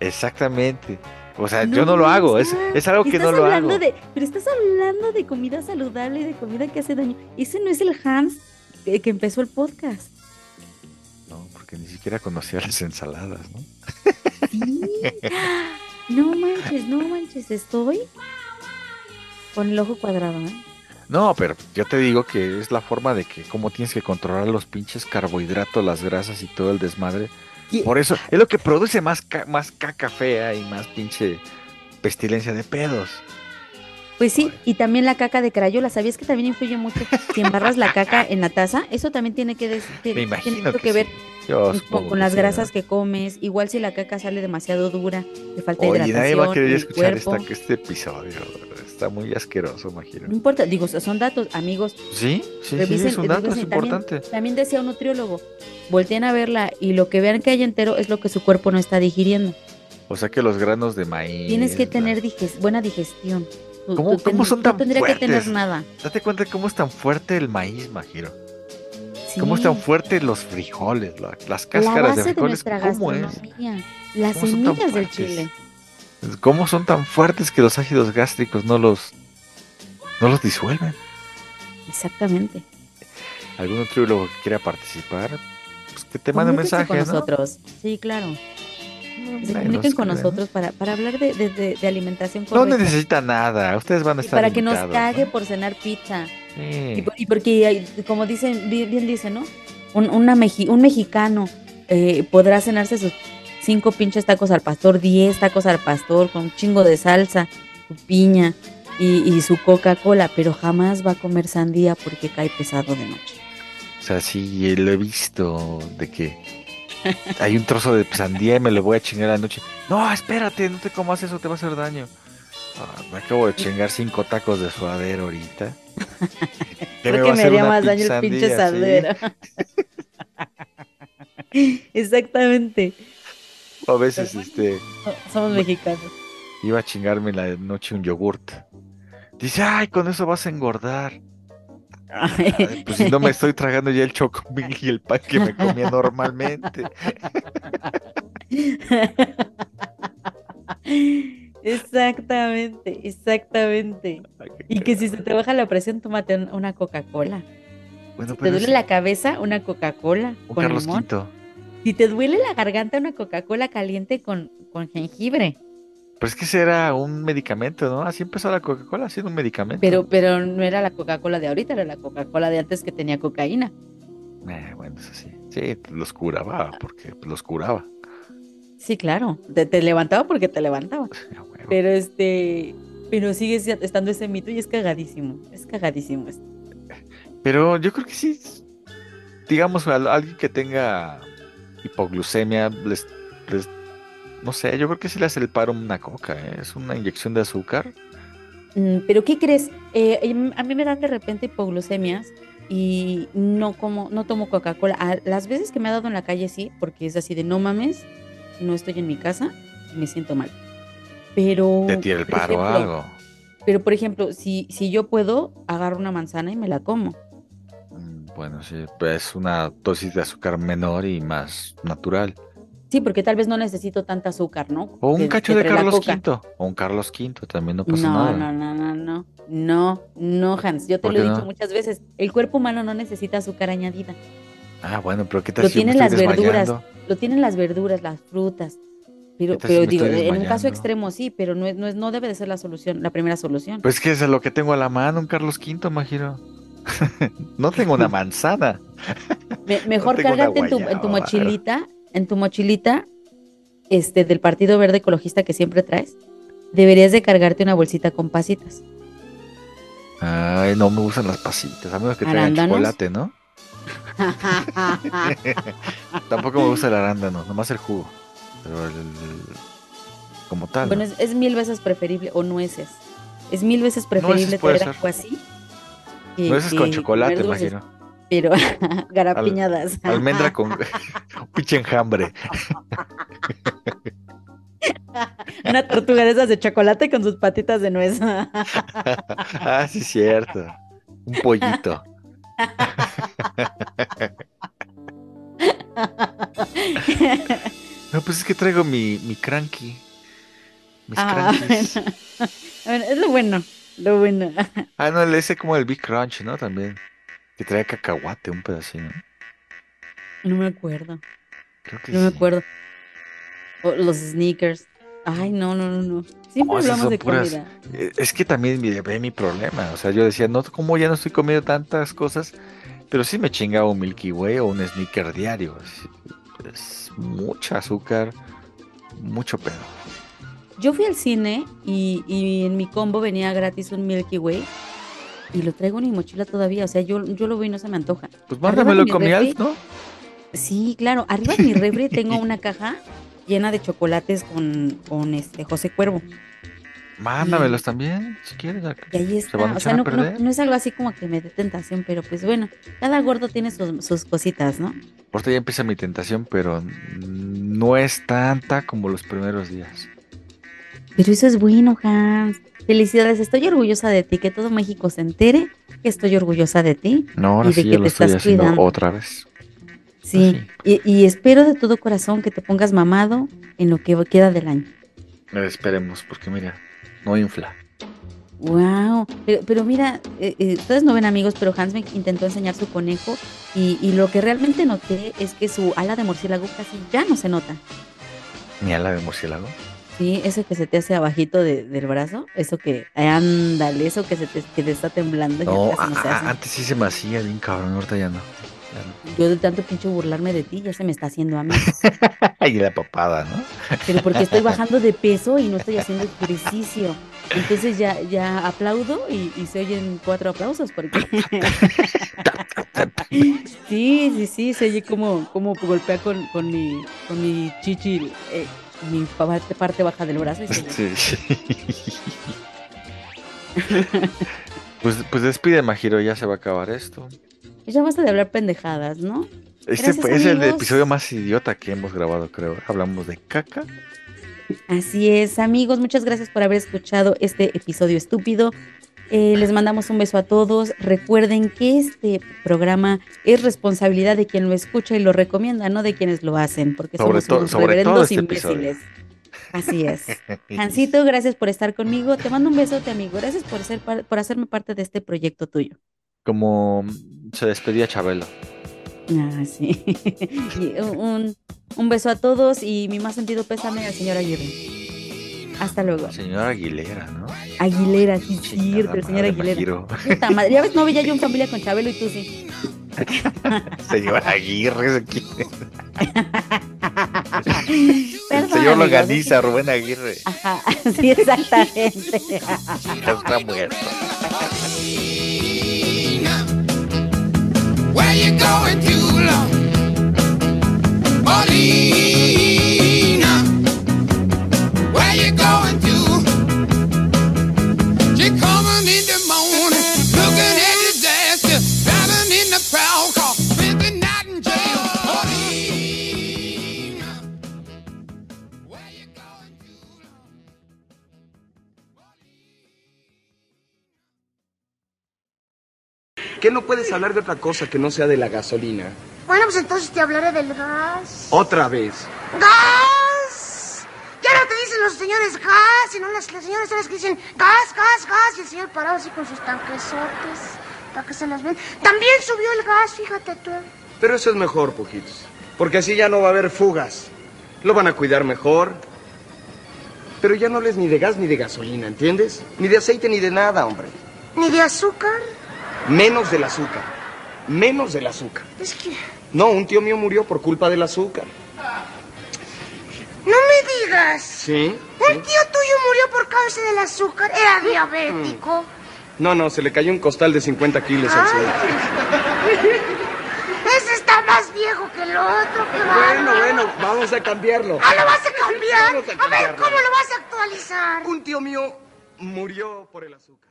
Exactamente. O sea, yo no lo hago, es, es algo que no lo hago. De, pero estás hablando de comida saludable y de comida que hace daño. Ese no es el Hans que, que empezó el podcast. Porque ni siquiera conocía las ensaladas, ¿no? Sí. No manches, no manches, estoy con el ojo cuadrado, ¿eh? No, pero yo te digo que es la forma de que cómo tienes que controlar los pinches carbohidratos, las grasas y todo el desmadre. Por eso es lo que produce más, ca- más caca fea y más pinche pestilencia de pedos. Pues sí, y también la caca de crayola. ¿Sabías que también influye mucho si embarras la caca en la taza? Eso también tiene que, des- Me tiene imagino mucho que que ver sí. Yo con, las sí, grasas que comes. Igual si la caca sale demasiado dura, te falta Oye, hidratación nadie va a querer escuchar esta, este episodio. está muy asqueroso, imagino. No importa, digo, son datos, amigos. Sí, sí, sí, revisen- es un dato, es. También- importante. También, decía un nutriólogo, volteen a verla y lo que vean que hay entero es lo que su cuerpo no está digiriendo. O sea que los granos de maíz. Tienes que tener diges- buena digestión. Tú- ¿Cómo- tú cómo son no tan tendría que tener fuertes? nada. Date cuenta de cómo es tan fuerte el maíz, Majiro. Sí. Cómo es tan fuerte los frijoles, la- las La cáscaras base de de frijoles. nuestra ¿Cómo es? las ¿Cómo semillas del fuertes? chile. ¿Cómo son tan fuertes que los ácidos gástricos no los, no los disuelven? Exactamente. ¿Algún nutriólogo que quiera participar? Pues que te mande un mensaje, con ¿no? nosotros. Sí, claro. Se comuniquen con nosotros para, para hablar de, de- de- de alimentación No necesita nada, ustedes van a Y estar para que nos cague ¿no? por cenar pizza. Sí. Y, por- y porque, como dicen, bien, bien dicen, ¿no? Un, una meji- un mexicano eh, podrá cenarse sus cinco pinches tacos al pastor, diez tacos al pastor, con un chingo de salsa, su piña y, y su Coca-Cola, pero jamás va a comer sandía porque cae pesado de noche. O sea, sí, lo he visto de que hay un trozo de sandía y me lo voy a chingar la noche. No, espérate, no te comas eso, te va a hacer daño. Ah, me acabo de chingar cinco tacos de suadero ahorita. ¿Qué Creo va que me haría más daño el pinche sí? saldero. Exactamente. O a veces, este, Somos mexicanos. iba a chingarme la noche un yogurt. Dice, ay, con eso vas a engordar. Ay, pues si no me estoy tragando ya el chocomil y el pan que me comía normalmente. Exactamente, exactamente. Y que si se te baja la presión, tómate un- una Coca-Cola. Bueno, Si te duele la cabeza, una Coca-Cola un con Carlos limón. V. Si te duele la garganta, una Coca-Cola caliente con, con jengibre. Pero es que ese era un medicamento, ¿no? Así empezó la Coca-Cola, siendo un medicamento. Pero, pero no era la Coca-Cola de ahorita, era la Coca-Cola de antes que tenía cocaína. Eh, bueno, eso sí. Sí, los curaba, porque los curaba. Sí, claro. Te, te levantaba porque te levantaba. Pero este, pero sigue si- estando ese mito y es cagadísimo. Es cagadísimo esto. Pero yo creo que sí, digamos, a alguien que tenga hipoglucemia, les, les- no sé, yo creo que sí le hace el paro una coca, ¿eh? Es una inyección de azúcar. Mm, Pero ¿qué crees? Eh, em, a mí me dan de repente hipoglucemias y no como, no tomo Coca-Cola. A- Las veces que me ha dado en la calle sí, porque es así de no mames, no estoy en mi casa y me siento mal. Pero Te tira el paro o algo. Pero por ejemplo, si, si yo puedo, agarro una manzana y me la como. Bueno, sí, pues es una dosis de azúcar menor y más natural. Sí, porque tal vez no necesito tanta azúcar, ¿no? O un Que- cacho que de Carlos. V. O un Carlos V, también no pasa No, nada. no, no, no, no. No, no, Hans. Yo te ¿Por lo he dicho no? muchas veces. El cuerpo humano no necesita azúcar añadida. Ah, bueno, pero ¿qué tal Lo si yo me tienen estoy las verduras. desmayando? Lo tienen las verduras, las frutas. Pero, ¿Qué tal pero si digo, en un caso extremo sí, pero no, es, no, es, no debe de ser la solución, la primera solución. Pues que es lo que tengo a la mano, un Carlos V, Majiro. no tengo una manzana. Me- mejor cárgate en tu, en tu mochilita, en tu mochilita, este, del Partido Verde Ecologista que siempre traes, deberías de cargarte una bolsita con pasitas. Ay, no me gustan las pasitas, a menos que traigan chocolate, ¿no? Tampoco me gusta el arándano, nomás el jugo. Pero el, el- como tal. Bueno, ¿no? es, es mil veces preferible, o nueces. Es mil veces preferible ser. algo así. que- Nueces con que chocolate, imagino. Pero Al- garapiñadas. almendra con pinche enjambre. Una tortuga de esas de chocolate con sus patitas de nuez. ah, sí, cierto. Un pollito. No, pues es que traigo mi, mi cranky. Mis Ah, crankies. bueno. Bueno, es lo bueno, lo bueno. Ah, no, le hice como el Big Crunch, ¿no? También. Que trae cacahuate, un pedacito. No me acuerdo. Creo que No me acuerdo. O los sneakers. Ay, no, no, no, no. Siempre esas hablamos de puras- comida. Eh, Es que también mi, ve mi problema. O sea, yo decía, no, como ya no estoy comiendo tantas cosas, pero sí me chingaba un Milky Way o un sneaker diario. Es, es mucha azúcar, mucho pedo. Yo fui al cine y, y en mi combo venía gratis un Milky Way y lo traigo en mi mochila todavía. O sea, yo, yo lo veo y no se me antoja. Pues mándamelo con mi Alf, ¿no? Sí, claro. Arriba de mi refri tengo una caja llena de chocolates con, con este José Cuervo. Mándamelos también, si quieres. Y ahí Se está. van a O sea, no, no, no es algo así como que me dé tentación, pero pues bueno, cada gordo tiene sus, sus cositas, ¿no? Ahorita ya empieza mi tentación, pero no es tanta como los primeros días. Pero eso es bueno, Hans. Felicidades, estoy orgullosa de ti, que todo México se entere que estoy orgullosa de ti. No, ahora y de sí que ya lo te estoy estás haciendo cuidando. otra vez. Sí, y, y espero de todo corazón que te pongas mamado en lo que queda del año. Esperemos, porque mira, no infla. Wow, pero, pero mira, eh, eh, ustedes no ven amigos, pero Hans me intentó enseñar su conejo y, y lo que realmente noté es que su ala de murciélago casi ya no se nota. Ni ala de murciélago. Sí, eso que se te hace abajito de- del brazo, eso que, ándale, eso que se te, que te está temblando. No, se hace. antes sí se me hacía bien cabrón, ahorita ya no. Ya no. Yo de tanto pinche burlarme de ti, ya se me está haciendo a mí. Y la papada, ¿no? Pero porque estoy bajando de peso y no estoy haciendo ejercicio. Entonces ya, ya aplaudo y, y se oyen cuatro aplausos porque... sí, sí, sí, se oye como, como golpea con, con, mi, con mi chichi, eh, mi parte, parte baja del brazo. Y se. Sí. Pues, pues despide, Majiro, ya se va a acabar esto. Ya basta de hablar pendejadas, ¿no? Este Gracias, es el episodio más idiota que hemos grabado, creo. Hablamos de caca. Así es, amigos, muchas gracias por haber escuchado este episodio estúpido. Eh, les mandamos un beso a todos. Recuerden que este programa es responsabilidad de quien lo escucha y lo recomienda, no de quienes lo hacen, porque Sobre somos unos sobre reverendos este episodio. imbéciles. Así es. Hansito, gracias por estar conmigo. Te mando un besote, amigo. Gracias por ser por hacerme parte de este proyecto tuyo. Como se despedía Chabelo. Ah, sí. Un, un beso a todos y mi más sentido pésame al señor Aguirre. Hasta luego. Señora Aguilera, ¿no? Aguilera, sí, cierto, el señor Aguilera. Puta madre, ya ves, no veía yo en familia con Chabelo y tú sí. Señora Aguirre. El señor amigos, Loganiza, Rubén Aguirre. Ajá, sí, exactamente. Está muerto. Where you going too long? Paulina, ¿Qué no puedes hablar de otra cosa que no sea de la gasolina? Bueno, pues entonces te hablaré del gas. Otra vez. ¡Gas! Ya no te dicen los señores gas, sino las, las señoras son las que dicen gas, gas, gas. Y el señor parado así con sus tanquesotes para que se las ven. También subió el gas, fíjate tú. Pero eso es mejor, Pujitos. Porque así ya no va a haber fugas. Lo van a cuidar mejor. Pero ya no les ni de gas ni de gasolina, ¿entiendes? Ni de aceite ni de nada, hombre. Ni de azúcar. Menos del azúcar. Menos del azúcar. Es que... No, un tío mío murió por culpa del azúcar. No me digas. ¿Sí? Un tío tuyo murió por causa del azúcar. Era diabético. No, no, se le cayó un costal de 50 kilos al suelo. Ese está más viejo que el otro. Qué Bueno, bueno, vamos a cambiarlo. Ah, ¿lo vas a cambiar? Vamos a A ver. ¿cómo lo vas a actualizar? Un tío mío murió por el azúcar.